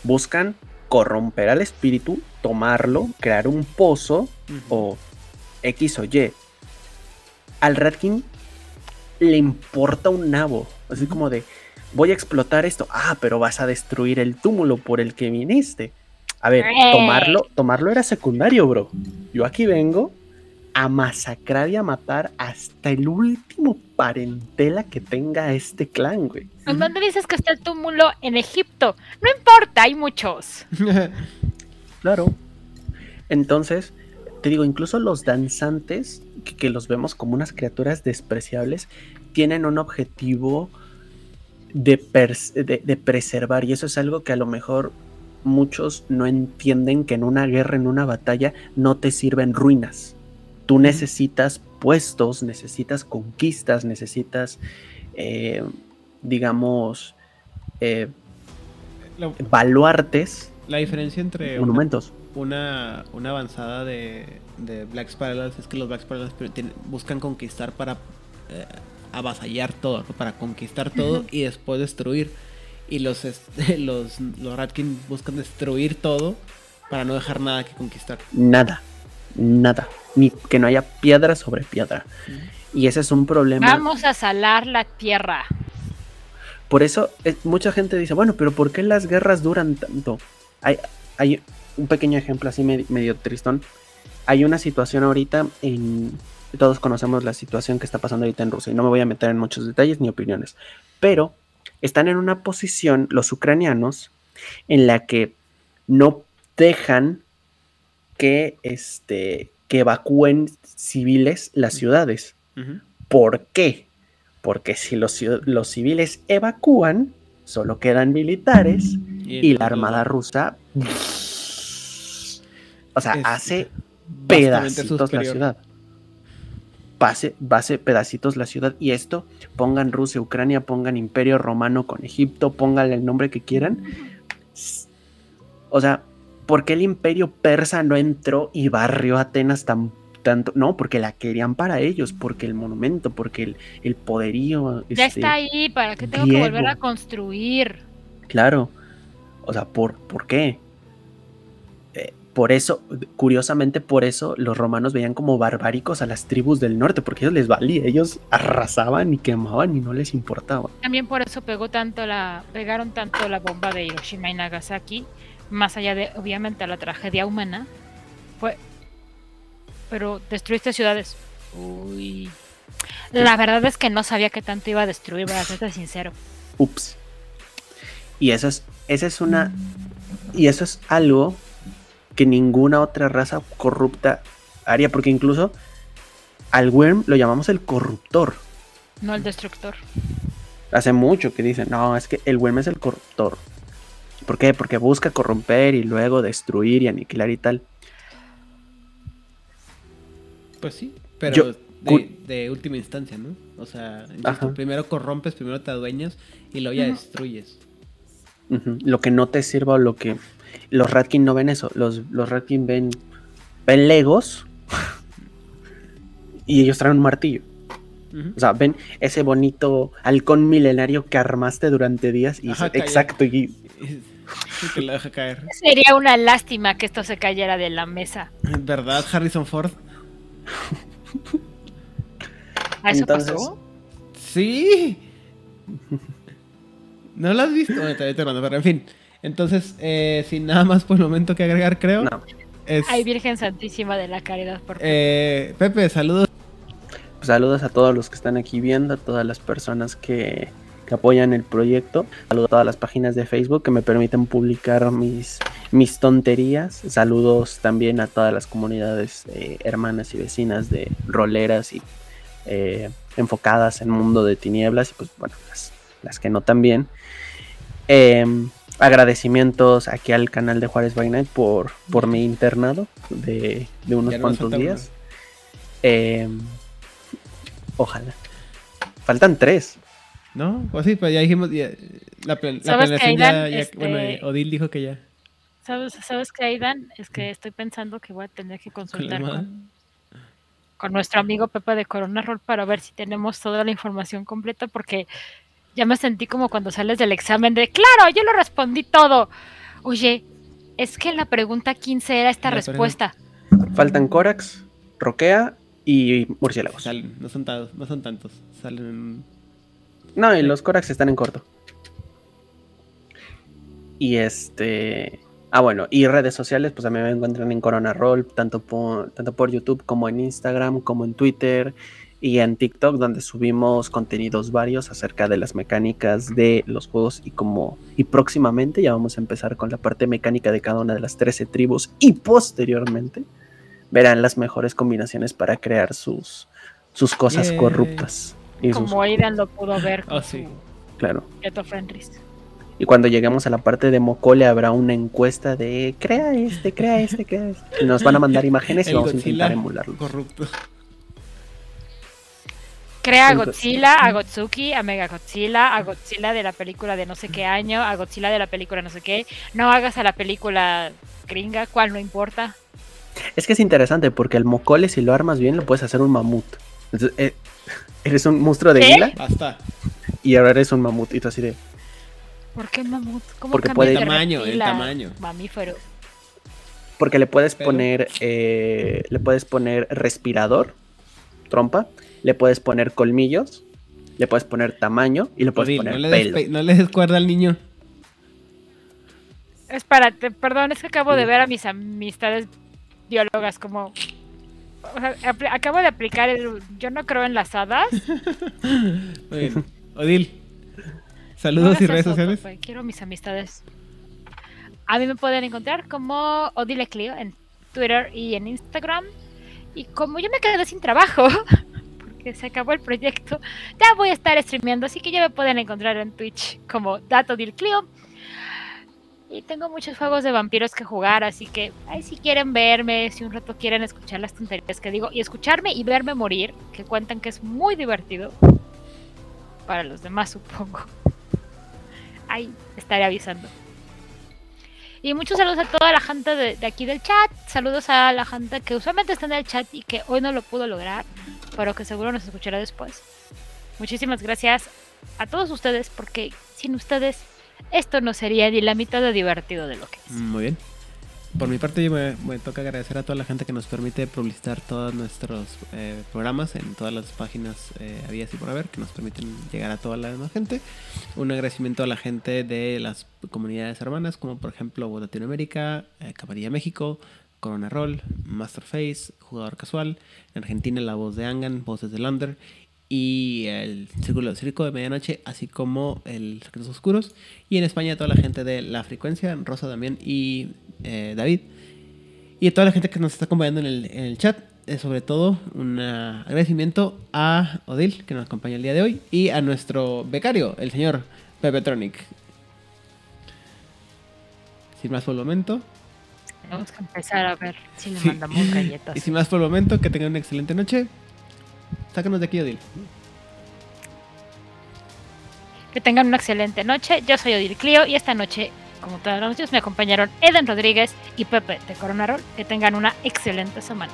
Buscan corromper al espíritu, tomarlo, crear un pozo o X o Y. Al Ratkin le importa un nabo. Así como de, voy a explotar esto. Ah, pero vas a destruir el túmulo por el que viniste. A ver, Eh. tomarlo, tomarlo era secundario, bro. Yo aquí vengo a masacrar y a matar hasta el último parentela que tenga este clan, güey. ¿En dónde dices que está el túmulo? En Egipto. No importa, hay muchos. Claro. Entonces, te digo, incluso los danzantes, que, que los vemos como unas criaturas despreciables, tienen un objetivo de, de- de preservar. Y eso es algo que a lo mejor muchos no entienden que en una guerra, en una batalla, no te sirven ruinas. Tú necesitas puestos, necesitas conquistas, necesitas, eh, digamos, eh, la, baluartes, la diferencia entre una, monumentos. una, una avanzada de, de Black Spirals es que los Black Spirals buscan conquistar para eh, avasallar todo, ¿no? para conquistar todo y después destruir. Y los, este, los, los Ratkin buscan destruir todo para no dejar nada que conquistar. Nada, nada, ni que no haya piedra sobre piedra. Y ese es un problema. Vamos a salar la tierra. Por eso eh, mucha gente dice, bueno, pero ¿por qué las guerras duran tanto? Hay, hay un pequeño ejemplo así me- medio tristón. Hay una situación ahorita en... Todos conocemos la situación que está pasando ahorita en Rusia y no me voy a meter en muchos detalles ni opiniones. Pero están en una posición los ucranianos en la que no dejan que, este, que evacúen civiles las ciudades. ¿Por qué? Porque si los, civiles evacúan, solo quedan militares y la armada rusa, o sea, hace pedacitos la superior. ciudad. Pase, base pedacitos la ciudad y esto pongan Rusia, Ucrania, pongan Imperio Romano con Egipto, pónganle el nombre que quieran. O sea, ¿por qué el Imperio Persa no entró y barrió Atenas tan tanto? No, porque la querían para ellos, porque el monumento, porque el, el poderío. Ya este, está ahí, ¿para qué tengo que volver a construir? Claro. O sea, ¿por, ¿por qué? Por eso, curiosamente, por eso los romanos veían como barbáricos a las tribus del norte, porque ellos les valía, ellos arrasaban y quemaban y no les importaba. También por eso pegó tanto la, pegaron tanto la bomba de Hiroshima y Nagasaki, más allá de obviamente la tragedia humana, fue, pero destruiste ciudades. Uy. La verdad es que no sabía que tanto iba a destruir, para serte sincero. Ups. Y eso es, esa es una, y eso es algo que ninguna otra raza corrupta haría, porque incluso al Worm lo llamamos el corruptor. No el destructor. Hace mucho que dicen, no, es que el Worm es el corruptor. ¿Por qué? Porque busca corromper y luego destruir y aniquilar y tal. Pues sí, pero Yo- de, de última instancia, ¿no? O sea, insisto, primero corrompes, primero te adueñas y luego ya destruyes. Lo que no te sirva o lo que... Los Ratkin no ven eso. Los, los Ratkin ven, ven Legos y ellos traen un martillo. O sea, ven ese bonito halcón milenario que armaste durante días y Ajá, exacto. Y, Y que lo deja caer. Sería una lástima que esto se cayera de la mesa. ¿Verdad, Harrison Ford? ¿A eso Entonces- pasó? Sí. ¿No lo has visto? Bueno, te, te mando, pero en fin. Entonces, eh, sin nada más por el momento que agregar, creo. No. Es, Ay, Virgen Santísima de la Caridad, por favor. eh, Pepe, saludos. Saludos a todos los que están aquí viendo, a todas las personas que, que apoyan el proyecto. Saludos a todas las páginas de Facebook que me permiten publicar mis, mis tonterías. Saludos también a todas las comunidades eh, hermanas y vecinas de roleras y eh, enfocadas en mundo de tinieblas y pues bueno, las, las que no también. Em, agradecimientos aquí al canal de Juárez by Night por, por mi internado de, de unos cuantos días. Em, ojalá. Faltan tres. ¿No? Pues sí, pues ya dijimos. ya, la, pla- la ¿Sabes qué, planeación ya, ya- Este- Bueno, eh, Odil dijo que ya. ¿Sabes, ¿Sabes qué, Aidan? Es que estoy pensando que voy a tener que consultar con, con nuestro amigo Pepe de Corona Roll para ver si tenemos toda la información completa, porque ya me sentí como cuando sales del examen de, claro, yo lo respondí todo. Oye, es que en la pregunta 15 era esta respuesta. Faltan Corax, Roquea y murciélagos. Salen, no son tantos, no son tantos. Salen en- No, y los Corax están en corto. Y este. Ah, bueno, y redes sociales, pues a mí me encuentran en Corona Roll, tanto por, tanto por YouTube como en Instagram, como en Twitter y en TikTok, donde subimos contenidos varios acerca de las mecánicas de los juegos y como. Y próximamente ya vamos a empezar con la parte mecánica de cada una de las 13 tribus y posteriormente verán las mejores combinaciones para crear sus, sus cosas corruptas. Y Como Aidan lo pudo ver con Oh, sí. claro. Y cuando lleguemos a la parte de Mocole habrá una encuesta de crea este, crea este, crea este. Y nos van a mandar imágenes y El vamos a intentar emularlo. corrupto. Crea a Godzilla, a Gotsuki, a Mega Godzilla, a Godzilla de la película de no sé qué año, a Godzilla de la película no sé qué. No hagas a la película gringa, cual no importa. Es que es interesante porque el Mocole, si lo armas bien, lo puedes hacer un mamut. Entonces, eh, eres un monstruo de isla Basta. y ahora eres un mamut. Y tú así de. ¿Por qué mamut? ¿Cómo Porque puede- de El tamaño, el tamaño. Mamífero. Porque le puedes Pero- poner. eh, le puedes poner respirador, trompa. Le puedes poner colmillos. Le puedes poner tamaño y le puedes Odil, poner no, le pelo. pe- no le des cuerda al niño. Espérate, perdón, es que acabo de ver a mis amistades biólogas como... o sea, apl- acabo de aplicar el... Yo no creo en las hadas. Muy bien. Odil. Saludos No y redes eso, sociales. Quiero mis amistades. A mí me pueden encontrar como Odile Clio en Twitter y en Instagram. Y como yo me quedé sin trabajo, porque se acabó el proyecto, ya voy a estar streameando, así que ya me pueden encontrar en Twitch como Dato Odile Clio. Y tengo muchos juegos de vampiros que jugar, así que ahí si quieren verme, si un rato quieren escuchar las tonterías que digo, y escucharme y verme morir, que cuentan que es muy divertido. Para los demás, supongo. Ahí estaré avisando. Y muchos saludos a toda la gente de, de aquí del chat. Saludos a la gente que usualmente está en el chat y que hoy no lo pudo lograr, pero que seguro nos escuchará después. Muchísimas gracias a todos ustedes porque sin ustedes esto no sería ni la mitad de divertido de lo que es. Muy bien. Por mi parte, me, me toca agradecer a toda la gente que nos permite publicitar todos nuestros eh, programas en todas las páginas eh, habidas y por haber, que nos permiten llegar a toda la demás gente. Un agradecimiento a la gente de las comunidades hermanas, como por ejemplo Latinoamérica, eh, Camarilla México, Corona Roll, Masterface, Jugador Casual, en Argentina la voz de Angan, Voces de Lander y el Círculo Circo de Medianoche, así como el Secretos Oscuros. Y en España toda la gente de La Frecuencia, Rosa Damián y eh, David. Y toda la gente que nos está acompañando en el, chat. Eh, sobre todo un agradecimiento a Odil, que nos acompaña el día de hoy, y a nuestro becario, el señor Pepe Tronic. Sin más por el momento. Tenemos que empezar a ver si le Sí. mandamos galletas. Y sin más por el momento, que tengan una excelente noche. Sácanos de aquí, Odil. Que tengan una excelente noche. Yo soy Odil Clio y esta noche, como todas las noches, me acompañaron Eden Rodríguez y Pepe de Corona Roll. Que tengan una excelente semana.